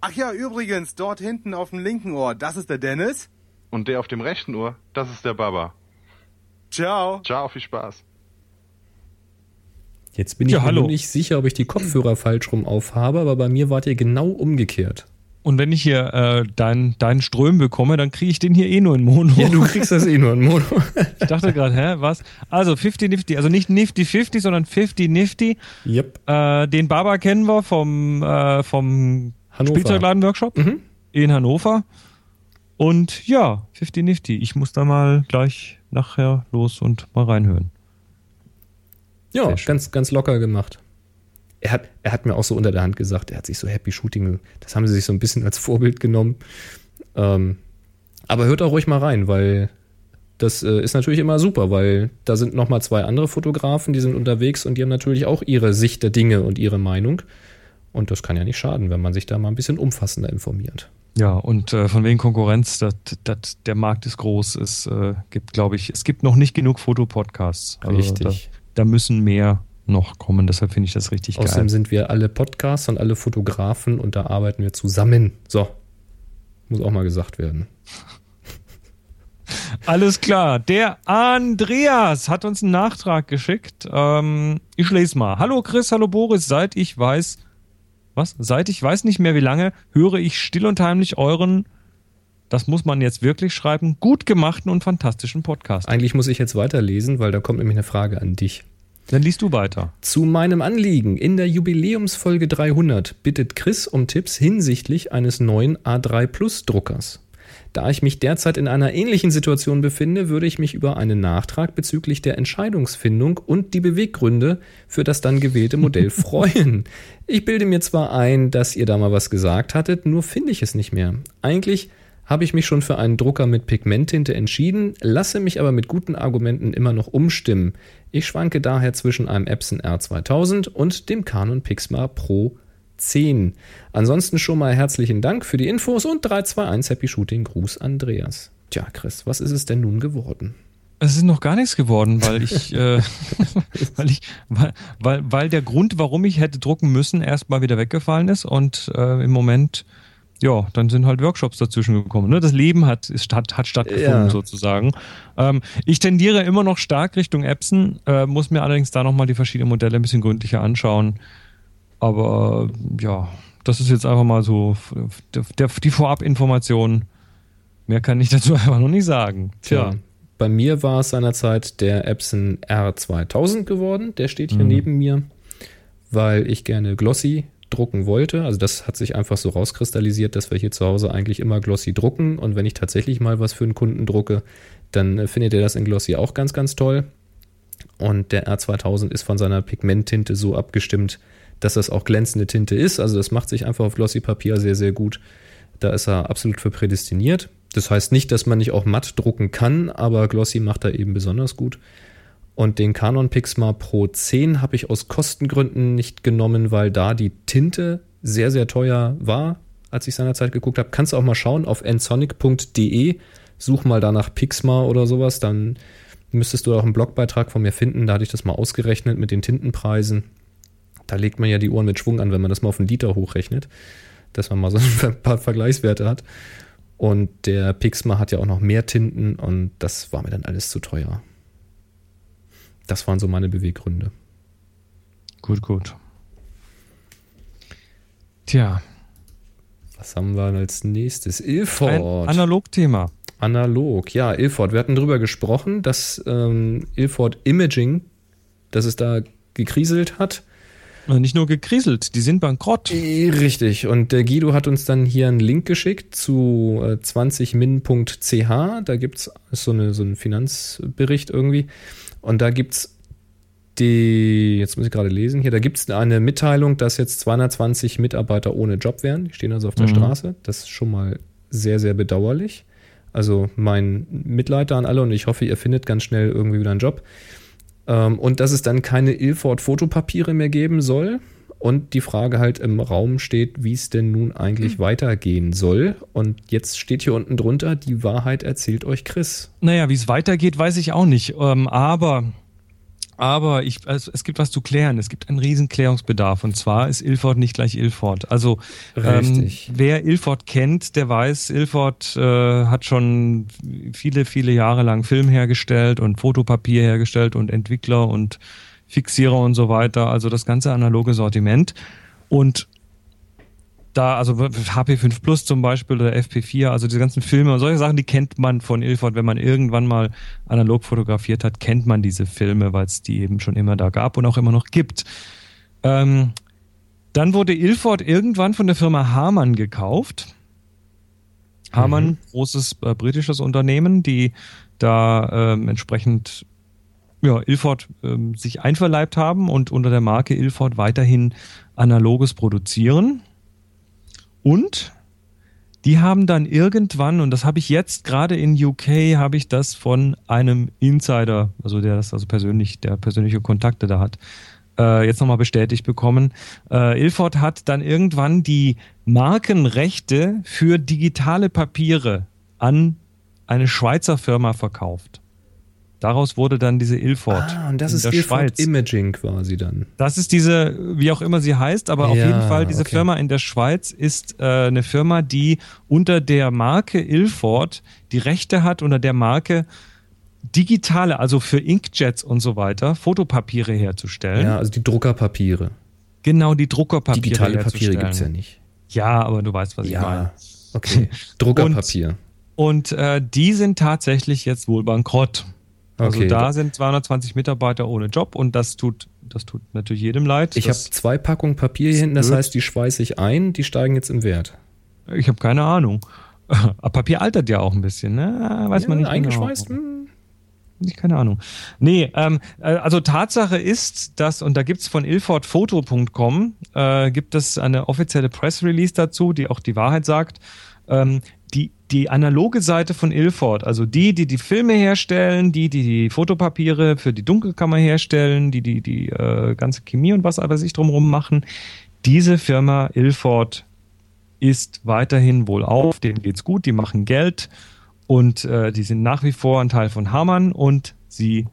Ach ja, übrigens, dort hinten auf dem linken Ohr, das ist der Dennis. Und der auf dem rechten Ohr, das ist der Baba. Ciao. Ciao, viel Spaß. Jetzt bin ich Ja, mir hallo. nicht sicher, ob ich die Kopfhörer falsch rum aufhabe, aber bei mir wart ihr genau umgekehrt. Und wenn ich hier äh, deinen deinen Ström bekomme, dann kriege ich den hier eh nur in Mono. Ja, du kriegst das eh nur in Mono. Ich dachte gerade, hä, was? Also 50 Nifty, also nicht Nifty 50, sondern 50 Nifty. yep. Äh, den Baba kennen wir vom, äh, vom. Spielzeugladen-Workshop Mhm. in Hannover. Und ja, 50 Nifty. Ich muss da mal gleich nachher los und mal reinhören. Ja, ganz, ganz locker gemacht. Er hat, er hat mir auch so unter der Hand gesagt, er hat sich so Happy Shooting, das haben sie sich so ein bisschen als Vorbild genommen. Ähm, aber hört auch ruhig mal rein, weil das äh, ist natürlich immer super, weil da sind noch mal zwei andere Fotografen, die sind unterwegs und die haben natürlich auch ihre Sicht der Dinge und ihre Meinung. Und das kann ja nicht schaden, wenn man sich da mal ein bisschen umfassender informiert. Ja, und äh, von wegen Konkurrenz, dat, dat, der Markt ist groß. Es äh, gibt, glaube ich, es gibt noch nicht genug Fotopodcasts. Also Richtig. Da, da müssen mehr, noch kommen. Deshalb finde ich das richtig Außerdem geil. sind wir alle Podcasts und alle Fotografen und da arbeiten wir zusammen. So. Muss auch mal gesagt werden. Alles klar. Der Andreas hat uns einen Nachtrag geschickt. Ähm, ich lese mal. Hallo Chris, hallo Boris. Seit ich weiß, was? Seit ich weiß nicht mehr wie lange, höre ich still und heimlich euren, das muss man jetzt wirklich schreiben, gut gemachten und fantastischen Podcast. Eigentlich muss ich jetzt weiterlesen, weil da kommt nämlich eine Frage an dich. Dann liest du weiter. Zu meinem Anliegen. In der Jubiläumsfolge 300 bittet Chris um Tipps hinsichtlich eines neuen A3 Plus Druckers. Da ich mich derzeit in einer ähnlichen Situation befinde, würde ich mich über einen Nachtrag bezüglich der Entscheidungsfindung und die Beweggründe für das dann gewählte Modell freuen. Ich bilde mir zwar ein, dass ihr da mal was gesagt hattet, nur finde ich es nicht mehr. Eigentlich habe ich mich schon für einen Drucker mit Pigmenttinte entschieden, lasse mich aber mit guten Argumenten immer noch umstimmen. Ich schwanke daher zwischen einem Epson R2000 und dem Canon Pixma Pro 10. Ansonsten schon mal herzlichen Dank für die Infos und 321 Happy Shooting. Gruß Andreas. Tja, Chris, was ist es denn nun geworden? Es ist noch gar nichts geworden, weil ich, äh, weil ich, weil, weil, weil der Grund, warum ich hätte drucken müssen, erstmal wieder weggefallen ist und äh, im Moment, ja, dann sind halt Workshops dazwischen gekommen. Ne? Das Leben hat, ist, hat, hat stattgefunden Ja. sozusagen. Ähm, ich tendiere immer noch stark Richtung Epson, äh, muss mir allerdings da nochmal die verschiedenen Modelle ein bisschen gründlicher anschauen. Aber äh, ja, das ist jetzt einfach mal so der, der, die Vorabinformation. Mehr kann ich dazu einfach noch nicht sagen. Tja, bei mir war es seinerzeit der Epson R2000 geworden. Der steht hier Mhm. neben mir, weil ich gerne Glossy drucken wollte. Also das hat sich einfach so rauskristallisiert, dass wir hier zu Hause eigentlich immer Glossy drucken. Und wenn ich tatsächlich mal was für einen Kunden drucke, dann äh, findet er das in Glossy auch ganz, ganz toll. Und der R2000 ist von seiner Pigmenttinte so abgestimmt, dass das auch glänzende Tinte ist. Also das macht sich einfach auf Glossy-Papier sehr, sehr gut. Da ist er absolut für prädestiniert. Das heißt nicht, dass man nicht auch matt drucken kann, aber Glossy macht er eben besonders gut. Und den Canon Pixma Pro 10 habe ich aus Kostengründen nicht genommen, weil da die Tinte sehr, sehr teuer war, als ich seinerzeit geguckt habe. Kannst du auch mal schauen auf nsonic.de, such mal danach Pixma oder sowas, dann müsstest du auch einen Blogbeitrag von mir finden. Da hatte ich das mal ausgerechnet mit den Tintenpreisen. Da legt man ja die Ohren mit Schwung an, wenn man das mal auf einen Liter hochrechnet, dass man mal so ein paar Vergleichswerte hat. Und der Pixma hat ja auch noch mehr Tinten und das war mir dann alles zu teuer. Das waren so meine Beweggründe. Gut, gut. Tja, Was haben wir als nächstes? Ilford. Analogthema. Analog, ja, Ilford. Wir hatten drüber gesprochen, dass ähm, Ilford Imaging, dass es da gekriselt hat. Und Nicht nur gekriselt, die sind bankrott. Äh, Richtig. Und der Guido hat uns dann hier einen Link geschickt zu äh, 20min.ch. Da gibt es so, eine, so einen Finanzbericht irgendwie. Und da gibt es die, jetzt muss ich gerade lesen hier, da gibt es eine Mitteilung, dass jetzt 220 Mitarbeiter ohne Job wären. Die stehen also auf der Mhm. Straße. Das ist schon mal sehr, sehr bedauerlich. Also mein Mitleid da an alle und ich hoffe, ihr findet ganz schnell irgendwie wieder einen Job. Ähm, und dass es dann keine Ilford-Fotopapiere mehr geben soll. Und die Frage halt im Raum steht, wie es denn nun eigentlich weitergehen soll. Und jetzt steht hier unten drunter, die Wahrheit erzählt euch Chris. Naja, wie es weitergeht, weiß ich auch nicht. Ähm, aber aber ich, also es gibt was zu klären. Es gibt einen riesen Klärungsbedarf. Und zwar ist Ilford nicht gleich Ilford. Also ähm, wer Ilford kennt, der weiß, Ilford äh, hat schon viele, viele Jahre lang Film hergestellt und Fotopapier hergestellt und Entwickler und Fixierer und so weiter. Also das ganze analoge Sortiment. Und da, also HP5 Plus zum Beispiel oder FP4, also diese ganzen Filme und solche Sachen, die kennt man von Ilford. Wenn man irgendwann mal analog fotografiert hat, kennt man diese Filme, weil es die eben schon immer da gab und auch immer noch gibt. Ähm, dann wurde Ilford irgendwann von der Firma Harman gekauft. Harman, großes äh, britisches Unternehmen, die da ähm, entsprechend ja, Ilford ähm, sich einverleibt haben und unter der Marke Ilford weiterhin analoges produzieren. Und die haben dann irgendwann, und das habe ich jetzt gerade in UK, habe ich das von einem Insider, also der das also persönlich, der persönliche Kontakte da hat, äh, jetzt nochmal bestätigt bekommen. Äh, Ilford hat dann irgendwann die Markenrechte für digitale Papiere an eine Schweizer Firma verkauft. Daraus wurde dann diese Ilford. Ah, und das ist Ilford Schweiz. Imaging quasi dann. Das ist diese, wie auch immer sie heißt, aber auf Ja, jeden Fall diese okay. Firma in der Schweiz ist äh, eine Firma, die unter der Marke Ilford die Rechte hat, unter der Marke digitale, also für Inkjets und so weiter, Fotopapiere herzustellen. Ja, also die Druckerpapiere. Genau, die Druckerpapiere Digitale Papiere herzustellen. gibt's ja nicht. Ja, aber du weißt, was ich meine. Ja, okay. Druckerpapier. Und äh, die sind tatsächlich jetzt wohl bankrott. Also Okay. da sind 220 Mitarbeiter ohne Job und das tut, das tut natürlich jedem leid. Ich habe zwei Packungen Papier hier hinten, das blöd. heißt, die schweiße ich ein, die steigen jetzt im Wert. Ich habe keine Ahnung. Aber Papier altert ja auch ein bisschen, ne? Weiß man nicht. eingeschweißt? Genau. Ich keine Ahnung. Nee, ähm, äh, also Tatsache ist, dass, und da gibt's von ilfordfoto.com, äh, gibt es eine offizielle Press-Release dazu, die auch die Wahrheit sagt. Ähm, die, die analoge Seite von Ilford, also die, die die Filme herstellen, die, die die Fotopapiere für die Dunkelkammer herstellen, die die die äh, ganze Chemie und was aber sich drumherum machen, diese Firma Ilford ist weiterhin wohl auf, denen geht's gut, die machen Geld und äh, die sind nach wie vor ein Teil von Hamann und sie,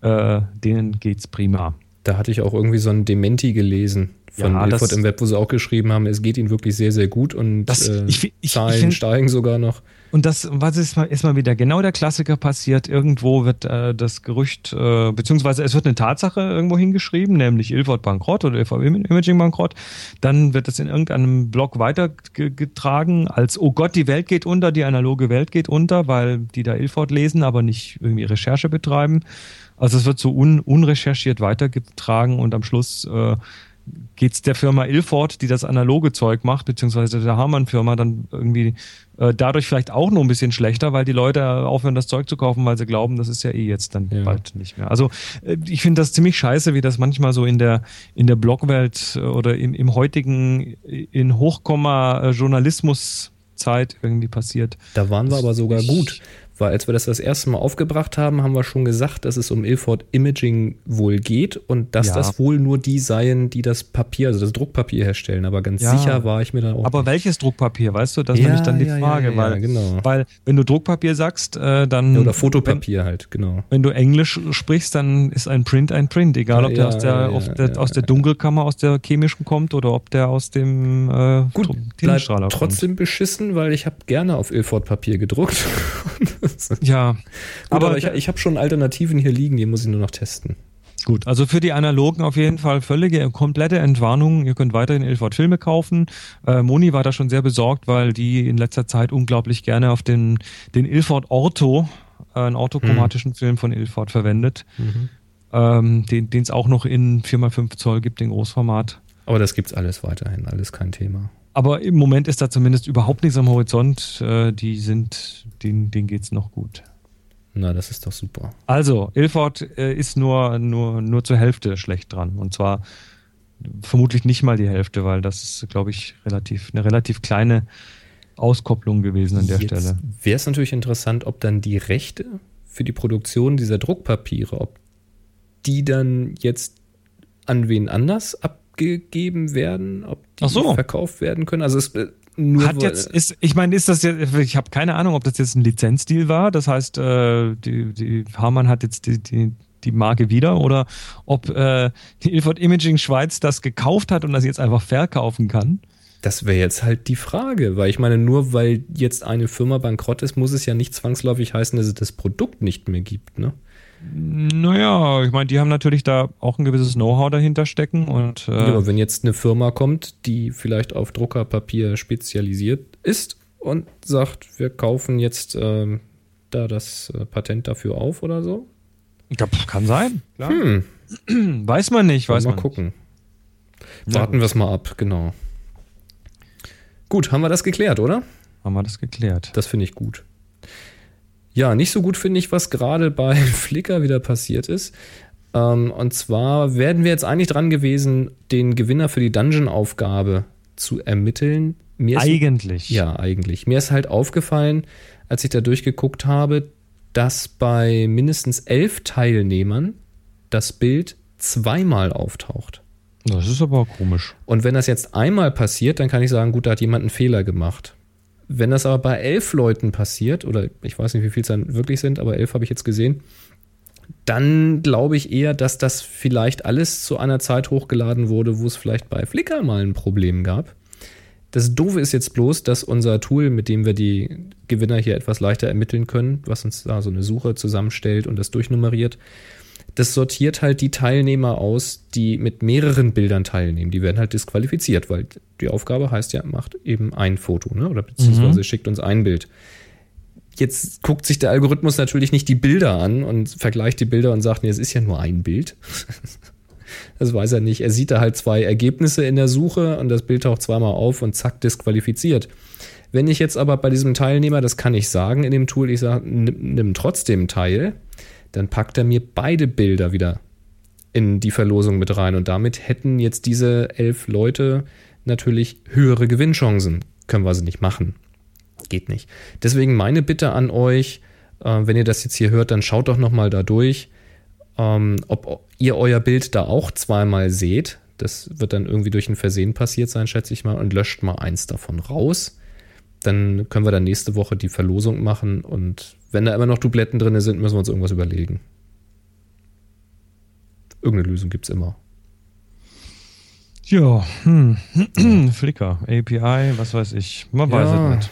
äh, denen geht's prima. Da hatte ich auch irgendwie so ein Dementi gelesen von Ja, Ilford das- im Web, wo sie auch geschrieben haben, es geht ihnen wirklich sehr, sehr gut und Das- äh, ich ich- ich Zahlen find- steigen sogar noch. Und das, was ist mal, ist mal wieder genau der Klassiker passiert. Irgendwo wird äh, das Gerücht, äh, beziehungsweise es wird eine Tatsache irgendwo hingeschrieben, nämlich Ilford bankrott oder Ilford Im- Imaging bankrott. Dann wird es in irgendeinem Blog weitergetragen als, oh Gott, die Welt geht unter, die analoge Welt geht unter, weil die da Ilford lesen, aber nicht irgendwie Recherche betreiben. Also es wird so un, unrecherchiert weitergetragen und am Schluss äh, geht's der Firma Ilford, die das analoge Zeug macht, beziehungsweise der Hamann-Firma dann irgendwie äh, dadurch vielleicht auch noch ein bisschen schlechter, weil die Leute aufhören, das Zeug zu kaufen, weil sie glauben, das ist ja eh jetzt dann Ja. bald nicht mehr. Also äh, ich finde das ziemlich scheiße, wie das manchmal so in der in der Blogwelt äh, oder im, im heutigen äh, in Hochkomma äh, Journalismuszeit irgendwie passiert. Da waren wir aber sogar gut, weil als wir das das erste Mal aufgebracht haben, haben wir schon gesagt, dass es um Ilford Imaging wohl geht und dass Ja. das wohl nur die seien, die das Papier, also das Druckpapier herstellen. Aber ganz Ja. sicher war ich mir dann auch. Aber welches Druckpapier, weißt du? Das ist Ja, nämlich dann die Frage, weil, genau. weil wenn du Druckpapier sagst, äh, dann oder Fotopapier halt, genau. Wenn du Englisch sprichst, dann ist ein Print ein Print, egal ob der, aus, der, der aus der. Dunkelkammer, aus der chemischen kommt oder ob der aus dem äh, Gut, Tintenstrahler trotzdem beschissen, weil ich habe gerne auf Ilford Papier gedruckt. Ja, Gut, aber, aber, ich, ich habe schon Alternativen hier liegen, die muss ich nur noch testen. gut. Also für die Analogen auf jeden Fall völlige, komplette Entwarnung. Ihr könnt weiterhin Ilford Filme kaufen. Äh, Moni war da schon sehr besorgt, weil die in letzter Zeit unglaublich gerne auf den, den Ilford Orto, äh, einen orthochromatischen Film von Ilford verwendet, ähm, den es auch noch in 4x5 Zoll gibt, in Großformat. Aber das gibt's alles weiterhin, alles kein Thema. Aber im Moment ist da zumindest überhaupt nichts am Horizont. Äh, die sind, denen, denen geht's noch gut. Na, das ist doch super. Also, Ilford äh, ist nur, nur, nur zur Hälfte schlecht dran. Und zwar vermutlich nicht mal die Hälfte, weil das ist, glaube ich, relativ, eine relativ kleine Auskopplung gewesen an der Jetzt Stelle. Wäre es natürlich interessant, ob dann die Rechte für die Produktion dieser Druckpapiere, ob die dann jetzt an wen anders abgegeben werden, ob die Ach so. verkauft werden können. Also es äh, nur Hat jetzt, ist, ich meine, ist das jetzt, ich habe keine Ahnung, ob das jetzt ein Lizenzdeal war. Das heißt, äh, die, die Hamann hat jetzt die, die, die Marke wieder oder ob äh, die Ilford Imaging Schweiz das gekauft hat und das jetzt einfach verkaufen kann. Das wäre jetzt halt die Frage, weil ich meine, nur weil jetzt eine Firma bankrott ist, muss es ja nicht zwangsläufig heißen, dass es das Produkt nicht mehr gibt, ne? Naja, ich meine, die haben natürlich da auch ein gewisses Know-how dahinter stecken und äh, Ja, aber wenn jetzt eine Firma kommt, die vielleicht auf Druckerpapier spezialisiert ist und sagt, wir kaufen jetzt ähm, da das äh, Patent dafür auf oder so, ja, kann sein. Klar. hm, Weiß man nicht, weiß mal man. gucken. Na Warten wir es mal ab, genau. Gut, haben wir das geklärt, oder? Haben wir das geklärt. Das finde ich gut. Ja, nicht so gut finde ich, was gerade bei Flickr wieder passiert ist. Ähm, und zwar werden wir jetzt eigentlich dran gewesen, den Gewinner für die Dungeon-Aufgabe zu ermitteln. Mir ist, Eigentlich. ja, eigentlich. Mir ist halt aufgefallen, als ich da durchgeguckt habe, dass bei mindestens elf Teilnehmern das Bild zweimal auftaucht. Das ist aber komisch. Und wenn das jetzt einmal passiert, dann kann ich sagen, gut, da hat jemand einen Fehler gemacht. Wenn das aber bei elf Leuten passiert, oder ich weiß nicht, wie viel es dann wirklich sind, aber elf habe ich jetzt gesehen, dann glaube ich eher, dass das vielleicht alles zu einer Zeit hochgeladen wurde, wo es vielleicht bei Flickr mal ein Problem gab. Das Doofe ist jetzt bloß, dass unser Tool, mit dem wir die Gewinner hier etwas leichter ermitteln können, was uns da so eine Suche zusammenstellt und das durchnummeriert, das sortiert halt die Teilnehmer aus, die mit mehreren Bildern teilnehmen. Die werden halt disqualifiziert, weil die Aufgabe heißt ja, macht eben ein Foto, ne? Oder beziehungsweise mhm. schickt uns ein Bild. Jetzt guckt sich der Algorithmus natürlich nicht die Bilder an und vergleicht die Bilder und sagt, nee, es ist ja nur ein Bild. das weiß er nicht. Er sieht da halt zwei Ergebnisse in der Suche und das Bild taucht zweimal auf und zack, disqualifiziert. Wenn ich jetzt aber bei diesem Teilnehmer, das kann ich sagen in dem Tool, ich sage, nimm, nimm trotzdem teil, dann packt er mir beide Bilder wieder in die Verlosung mit rein. Und damit hätten jetzt diese elf Leute natürlich höhere Gewinnchancen. Können wir sie nicht machen. Geht nicht. Deswegen meine Bitte an euch, äh, wenn ihr das jetzt hier hört, dann schaut doch nochmal da durch, ähm, ob ihr euer Bild da auch zweimal seht. Das wird dann irgendwie durch ein Versehen passiert sein, schätze ich mal, und löscht mal eins davon raus. Dann können wir dann nächste Woche die Verlosung machen und wenn da immer noch Dubletten drin sind, müssen wir uns irgendwas überlegen. Irgendeine Lösung gibt es immer. Ja, hm. Flickr, API, was weiß ich. Man weiß ja. es nicht.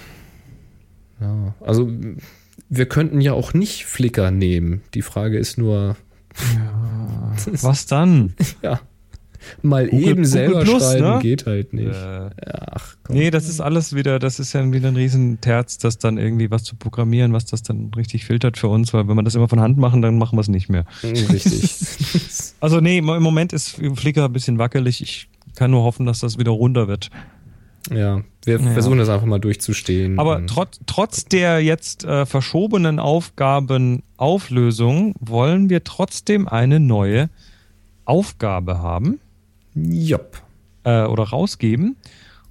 Ja, also wir könnten ja auch nicht Flickr nehmen. Die Frage ist nur. Ja, was dann? ja. Mal Google, eben selber Google Plus, schreiben ne? geht halt nicht. Äh, Ach, komm. Nee, das ist alles wieder, das ist ja wieder ein Riesenterz, das dann irgendwie was zu programmieren, was das dann richtig filtert für uns, weil wenn wir das immer von Hand machen, dann machen wir es nicht mehr. Richtig. also nee, im Moment ist Flickr ein bisschen wackelig. Ich kann nur hoffen, dass das wieder runter wird. Ja, wir ja. versuchen das einfach mal durchzustehen. Aber trotz, trotz der jetzt äh, verschobenen Aufgabenauflösung wollen wir trotzdem eine neue Aufgabe haben. Jupp. Äh, oder rausgeben.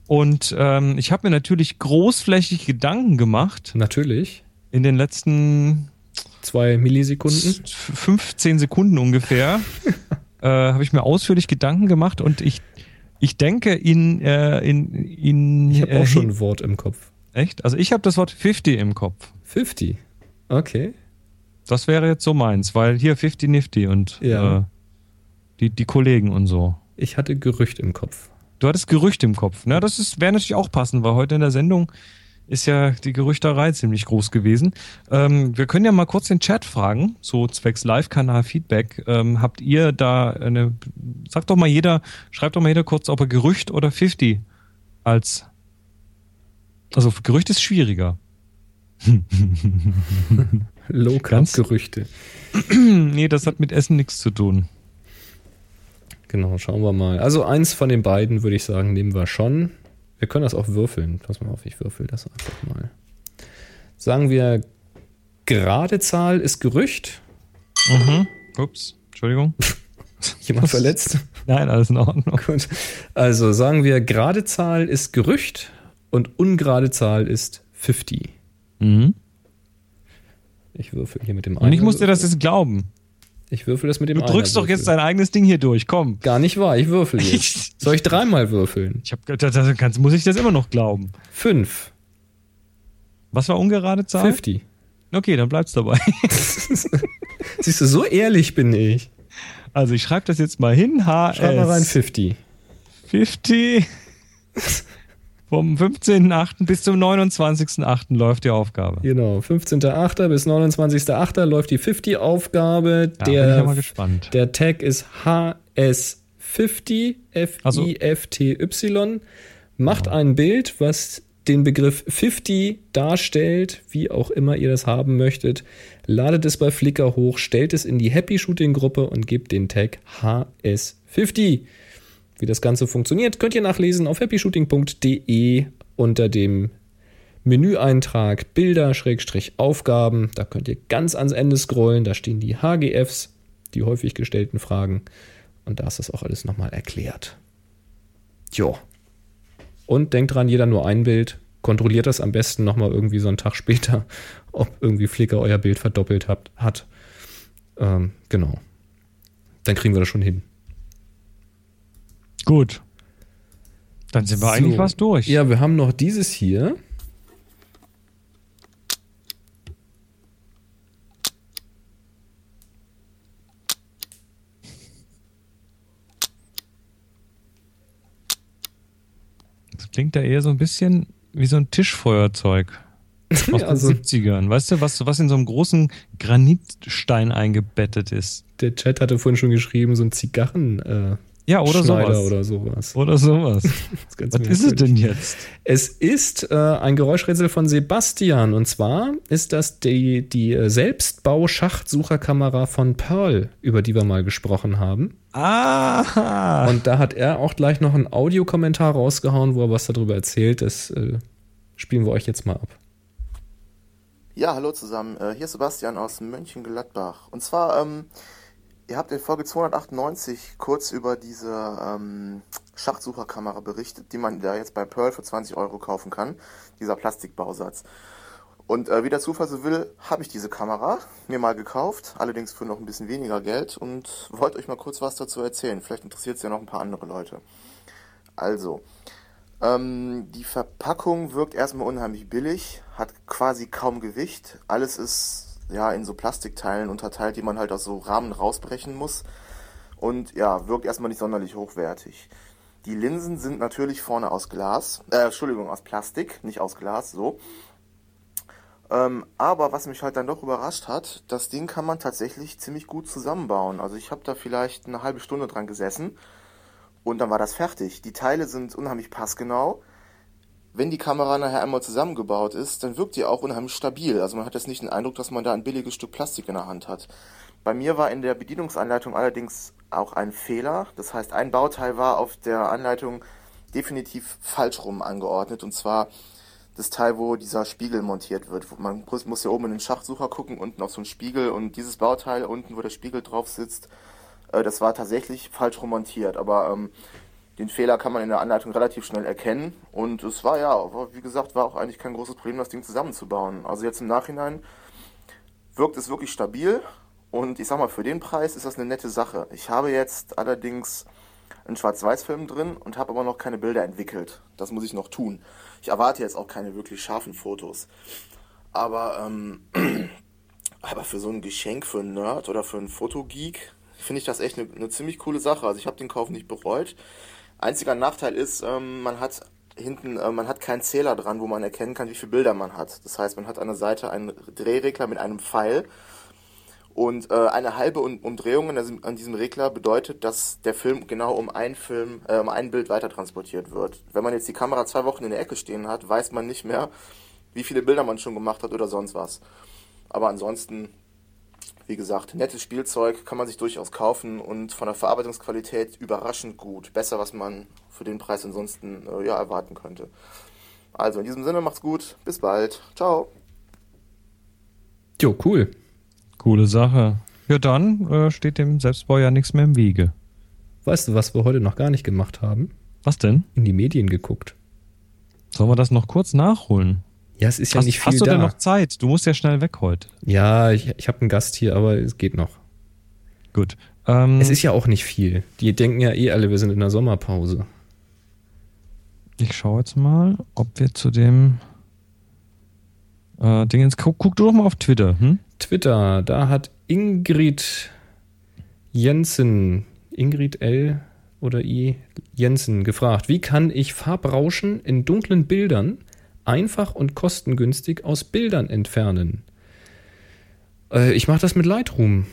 Und ähm, ich habe mir natürlich großflächig Gedanken gemacht. Natürlich. In den letzten zwei Millisekunden. 15 Sekunden ungefähr. äh, habe ich mir ausführlich Gedanken gemacht und ich ich denke in, äh, in, in Ich habe auch äh, schon ein Wort im Kopf. Echt? Also ich habe das Wort 50 im Kopf. 50? Okay. Das wäre jetzt so meins, weil hier 50 Nifty und ja. äh, die, die Kollegen und so. Ich hatte Gerücht im Kopf. Du hattest Gerücht im Kopf. Na, das wäre natürlich auch passend, weil heute in der Sendung ist ja die Gerüchterei ziemlich groß gewesen. Ähm, wir können ja mal kurz den Chat fragen, so zwecks Live-Kanal-Feedback. Ähm, habt ihr da eine, sagt doch mal jeder, schreibt doch mal jeder kurz, ob er Gerücht oder 50 als, also Gerücht ist schwieriger. Low-Carb-Gerüchte. nee, das hat mit Essen nichts zu tun. Genau, schauen wir mal. Also eins von den beiden würde ich sagen, nehmen wir schon. Wir können das auch würfeln. Pass mal auf, ich würfel das einfach mal. Sagen wir, gerade Zahl ist Gerücht. Mhm. Ups, Entschuldigung. Jemand verletzt? Nein, alles in Ordnung. Gut. Also sagen wir, gerade Zahl ist Gerücht und ungerade Zahl ist 50. Mhm. Ich würfel hier mit dem Und ich muss dir das jetzt glauben. Ich würfel das mit dem Du drückst doch jetzt dein eigenes Ding hier durch, komm. Gar nicht wahr, ich würfel jetzt. Soll ich dreimal würfeln? Ich hab, das, das, muss ich das immer noch glauben. Fünf. Was war ungerade Zahl? 50. Okay, dann bleib's dabei. Siehst du, so ehrlich bin ich. Also ich schreibe das jetzt mal hin. HS. Schreib mal rein 50. 50. Vom 15.8. bis zum 29.8. läuft die Aufgabe. Genau, 15.8. bis 29.8. läuft die 50-Aufgabe. Ja, der, bin ich mal gespannt. Der Tag ist HS50, F-I-F-T-Y. Macht ja. ein Bild, was den Begriff 50 darstellt, wie auch immer ihr das haben möchtet. Ladet es bei Flickr hoch, stellt es in die Happy Shooting Gruppe und gebt den Tag HS50. Wie das Ganze funktioniert, könnt ihr nachlesen auf happyshooting.de unter dem Menüeintrag Bilder-Aufgaben. Da könnt ihr ganz ans Ende scrollen. Da stehen die HGFs, die häufig gestellten Fragen. Und da ist das auch alles nochmal erklärt. Jo. Und denkt dran, jeder nur ein Bild. Kontrolliert das am besten nochmal irgendwie so einen Tag später, ob irgendwie Flickr euer Bild verdoppelt hat. Ähm, genau. Dann kriegen wir das schon hin. Gut. Dann sind wir so. eigentlich was durch. Ja, wir haben noch dieses hier. Das klingt da eher so ein bisschen wie so ein Tischfeuerzeug aus den also, 70ern. Weißt du, was, was in so einem großen Granitstein eingebettet ist? Der Chat hatte vorhin schon geschrieben, so ein Zigarren. Äh ja, oder Schneider sowas. oder sowas. Oder sowas. Das ist ganz Was ist es denn jetzt? Es ist äh, ein Geräuschrätsel von Sebastian und zwar ist das die, die äh, Selbstbau-Schachtsucherkamera von Pearl, über die wir mal gesprochen haben. Ah! Und da hat er auch gleich noch einen Audiokommentar rausgehauen, wo er was darüber erzählt. Das äh, spielen wir euch jetzt mal ab. Ja, hallo zusammen. Äh, Hier ist Sebastian aus Mönchengladbach. Und zwar, ähm, ihr habt in Folge 298 kurz über diese ähm, Schachtsucherkamera berichtet, die man da jetzt bei Pearl für 20 Euro kaufen kann. Dieser Plastikbausatz. Und äh, wie der Zufall so will, habe ich diese Kamera mir mal gekauft, allerdings für noch ein bisschen weniger Geld und wollte euch mal kurz was dazu erzählen. Vielleicht interessiert es ja noch ein paar andere Leute. Also, ähm, die Verpackung wirkt erstmal unheimlich billig, hat quasi kaum Gewicht. Alles ist ja in so Plastikteilen unterteilt, die man halt aus so Rahmen rausbrechen muss. Und ja, wirkt erstmal nicht sonderlich hochwertig. Die Linsen sind natürlich vorne aus Glas, äh, Entschuldigung, aus Plastik, nicht aus Glas, so. Ähm, aber was mich halt dann doch überrascht hat, das Ding kann man tatsächlich ziemlich gut zusammenbauen. Also ich habe da vielleicht eine halbe Stunde dran gesessen und dann war das fertig. Die Teile sind unheimlich passgenau. Wenn die Kamera nachher einmal zusammengebaut ist, dann wirkt die auch unheimlich stabil. Also man hat jetzt nicht den Eindruck, dass man da ein billiges Stück Plastik in der Hand hat. Bei mir war in der Bedienungsanleitung allerdings auch ein Fehler. Das heißt, ein Bauteil war auf der Anleitung definitiv falsch rum angeordnet. Und zwar das Teil, wo dieser Spiegel montiert wird. Man muss ja oben in den Schachtsucher gucken, unten auf so einen Spiegel. Und dieses Bauteil unten, wo der Spiegel drauf sitzt, äh, das war tatsächlich falsch rum montiert. Aber ähm, den Fehler kann man in der Anleitung relativ schnell erkennen. Und es war ja, wie gesagt, war auch eigentlich kein großes Problem, das Ding zusammenzubauen. Also jetzt im Nachhinein wirkt es wirklich stabil. Und ich sag mal, für den Preis ist das eine nette Sache. Ich habe jetzt allerdings einen Schwarz-Weiß-Film drin und habe aber noch keine Bilder entwickelt. Das muss ich noch tun. Ich erwarte jetzt auch keine wirklich scharfen Fotos. Aber, ähm, aber für so ein Geschenk für einen Nerd oder für einen Fotogeek finde ich das echt eine, eine ziemlich coole Sache. Also ich habe den Kauf nicht bereut. Einziger Nachteil ist, ähm, man hat hinten, äh, man hat keinen Zähler dran, wo man erkennen kann, wie viele Bilder man hat. Das heißt, man hat an der Seite einen Drehregler mit einem Pfeil und äh, eine halbe Um- Umdrehung an diesem, an diesem Regler bedeutet, dass der Film genau um ein Film, äh, um ein Bild weiter transportiert wird. Wenn man jetzt die Kamera zwei Wochen in der Ecke stehen hat, weiß man nicht mehr, wie viele Bilder man schon gemacht hat oder sonst was. Aber ansonsten, wie gesagt, nettes Spielzeug kann man sich durchaus kaufen und von der Verarbeitungsqualität überraschend gut. Besser, was man für den Preis ansonsten äh, ja, erwarten könnte. Also in diesem Sinne macht's gut, bis bald, ciao. Jo, cool. Coole Sache. Ja, dann äh, steht dem Selbstbau ja nichts mehr im Wege. Weißt du, was wir heute noch gar nicht gemacht haben? Was denn? In die Medien geguckt. Sollen wir das noch kurz nachholen? Ja, es ist ja hast, nicht viel hast du da. denn noch Zeit? Du musst ja schnell weg heute. ja, ich, ich habe einen Gast hier, aber es geht noch. Gut. Ähm, Es ist ja auch nicht viel. Die denken ja eh alle, wir sind in der Sommerpause. ich schaue jetzt mal, ob wir zu dem äh, Dingens. Guck, guck du doch mal auf Twitter. Hm? Twitter, da hat Ingrid Jensen, Ingrid L oder I Jensen gefragt, wie kann ich Farbrauschen in dunklen Bildern einfach und kostengünstig aus Bildern entfernen? Äh, ich mache das mit Lightroom.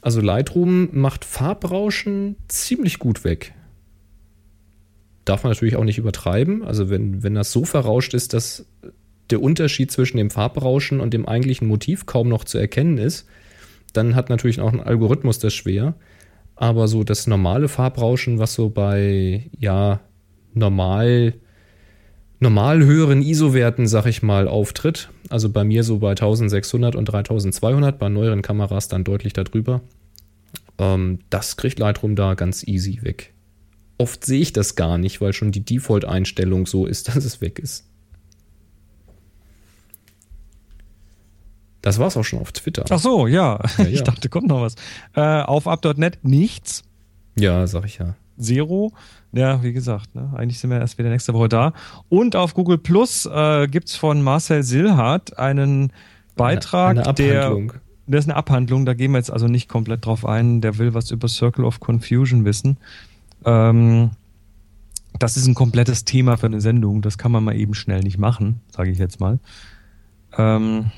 Also Lightroom macht Farbrauschen ziemlich gut weg. Darf man natürlich auch nicht übertreiben. Also wenn, wenn das so verrauscht ist, dass der Unterschied zwischen dem Farbrauschen und dem eigentlichen Motiv kaum noch zu erkennen ist, dann hat natürlich auch ein Algorithmus das schwer. Aber so das normale Farbrauschen, was so bei, ja, normal, normal höheren ISO-Werten, sag ich mal, auftritt, also bei mir so bei 1600 und 3200, bei neueren Kameras dann deutlich darüber, ähm, das kriegt Lightroom da ganz easy weg. Oft sehe ich das gar nicht, weil schon die Default-Einstellung so ist, dass es weg ist. Das war's auch schon auf Twitter. Ach so, ja. Ja, Ich ja. dachte, kommt noch was. Äh, auf up.net nichts. Ja, sag ich ja. Zero. Ja, wie gesagt, ne? eigentlich sind wir erst wieder nächste Woche da. Und auf Google Plus äh, gibt es von Marcel Silhard einen Beitrag, Eine der. Abhandlung. Das ist eine Abhandlung, da gehen wir jetzt also nicht komplett drauf ein. Der will was über Circle of Confusion wissen. Ähm, das ist ein komplettes Thema für eine Sendung. Das kann man mal eben schnell nicht machen, sage ich jetzt mal. Ähm,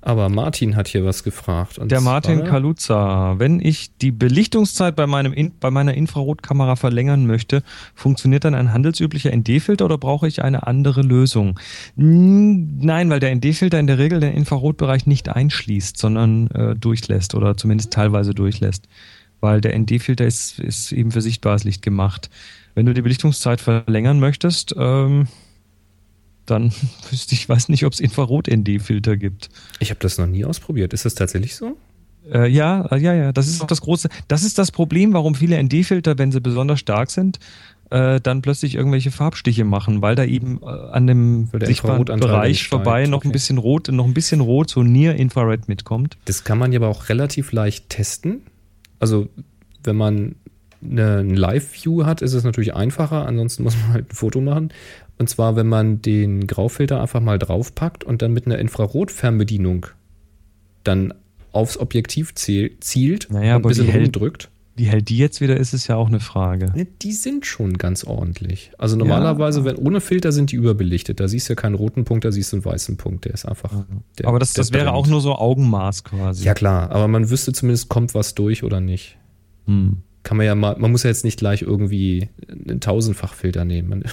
Aber Martin hat hier was gefragt. Der Martin Kaluza, wenn ich die Belichtungszeit bei, meinem In bei meiner Infrarotkamera verlängern möchte, funktioniert dann ein handelsüblicher ND-Filter oder brauche ich eine andere Lösung? Nein, weil der ND-Filter in der Regel den Infrarotbereich nicht einschließt, sondern äh, durchlässt oder zumindest teilweise durchlässt. Weil der ND-Filter ist, ist eben für sichtbares Licht gemacht. Wenn du die Belichtungszeit verlängern möchtest, ähm, dann wüsste ich, weiß nicht, ob es Infrarot-ND-Filter gibt. Ich habe das noch nie ausprobiert. Ist das tatsächlich so? Äh, ja, äh, ja, ja, das ist auch das große, das ist das Problem, warum viele ND-Filter, wenn sie besonders stark sind, äh, dann plötzlich irgendwelche Farbstiche machen, weil da eben äh, an dem sichtbaren Bereich vorbei noch okay. ein bisschen rot, noch ein bisschen rot, so Near Infrared mitkommt. Das kann man ja aber auch relativ leicht testen. Also, wenn man eine, ein Live-View hat, ist es natürlich einfacher. Ansonsten muss man halt ein Foto machen. Und zwar, wenn man den Graufilter einfach mal draufpackt und dann mit einer Infrarotfernbedienung dann aufs Objektiv ziel, zielt Naja, und ein bisschen die hält- rumdrückt. Wie hell die jetzt wieder ist, ist ja auch eine Frage. Ne, Die sind schon ganz ordentlich. Also normalerweise, wenn ohne Filter sind die überbelichtet. Da siehst du ja keinen roten Punkt, da siehst du einen weißen Punkt. Der ist einfach. Der, aber das, das wäre auch nur so Augenmaß quasi. Ja klar, aber man wüsste zumindest, kommt was durch oder nicht. Hm. Kann man ja mal, man muss ja jetzt nicht gleich irgendwie einen Tausendfachfilter nehmen. Man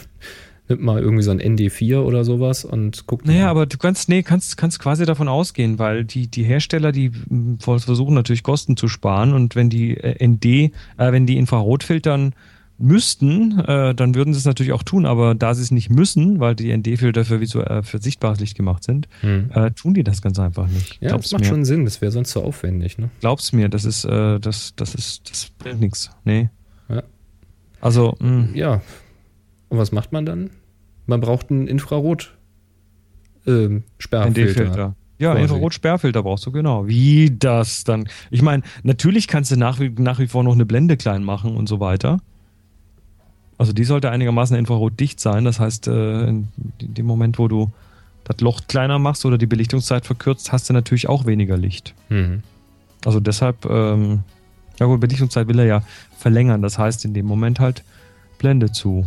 nimmt mal irgendwie so ein ND4 oder sowas und guckt. Naja, mal. aber du kannst, nee, kannst, kannst quasi davon ausgehen, weil die, die Hersteller, die mm, versuchen natürlich Kosten zu sparen und wenn die äh, ND, äh, wenn die Infrarotfiltern müssten, äh, dann würden sie es natürlich auch tun, aber da sie es nicht müssen, weil die ND-Filter für, äh, für sichtbares Licht gemacht sind, Hm. äh, tun die das ganz einfach nicht. Ja, Glaub's das macht mir. schon Sinn. Das wäre sonst zu aufwendig, ne? Glaub's mir, das ist, äh, das, das ist, das bringt nichts. Nee. Ja. Also, mh, Ja. Und was macht man dann? Man braucht einen Infrarot ähm. Ja. Infrarot-Sperrfilter brauchst du, genau. Wie das dann. Ich meine, natürlich kannst du nach wie, nach wie vor noch eine Blende klein machen und so weiter. Also die sollte einigermaßen infrarotdicht sein. Das heißt, äh, in dem Moment, wo du das Loch kleiner machst oder die Belichtungszeit verkürzt, hast du natürlich auch weniger Licht. Mhm. Also deshalb, ähm, ja gut, Belichtungszeit will er ja verlängern. Das heißt, in dem Moment halt Blende zu.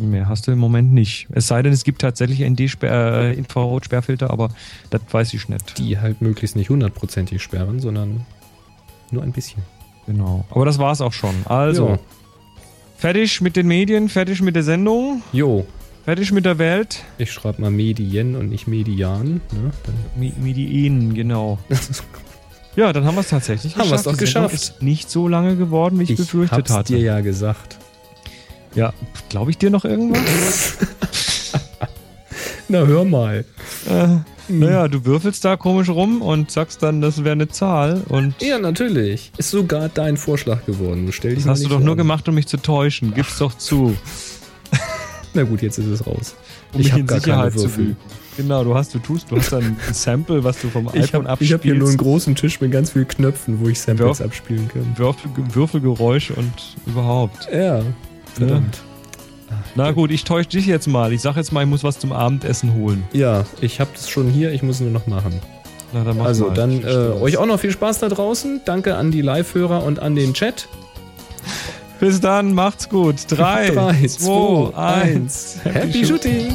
Mehr hast du im Moment nicht. Es sei denn, es gibt tatsächlich ND-Sperr, äh, aber das weiß ich nicht. Die halt möglichst nicht hundertprozentig sperren, sondern nur ein bisschen. Genau. Aber das war's auch schon. Also, Ja. fertig mit den Medien, fertig mit der Sendung, Jo, fertig mit der Welt. ich schreibe mal Medien und nicht Median. Ne? Mi- Medien, genau. Ja, dann haben wir es tatsächlich Haben wir's doch Die Sendung geschafft. Ist nicht so lange geworden, wie ich, ich befürchtet hab's hatte. dir ja gesagt. Ja, glaube ich dir noch irgendwas? Na, hör mal. äh, naja, du würfelst da komisch rum und sagst dann, das wäre eine Zahl und Ja, natürlich. Ist sogar dein Vorschlag geworden. Stell dich das hast du doch nur an. gemacht, um mich zu täuschen. Gib's doch zu. Na gut, jetzt ist es raus. Um ich mich habe in gar Sicherheit zu wiegen. Genau, du hast, du tust, du hast dann ein Sample, was du vom Ich iPhone habe hab hier nur einen abspielst. großen Tisch mit ganz vielen Knöpfen, wo ich Samples Würf- abspielen kann. Würfel, Würfelgeräusch und überhaupt. Ja, verdammt. Na gut, ich täusche dich jetzt mal. Ich sag jetzt mal, ich muss was zum Abendessen holen. Ja, ich habe das schon hier, ich muss nur noch machen. Na, dann also mal. dann äh, euch auch noch viel Spaß da draußen. Danke an die Live-Hörer und an den Chat. Bis dann, macht's gut. Drei, Drei, zwei, zwei, eins. Happy Shooting!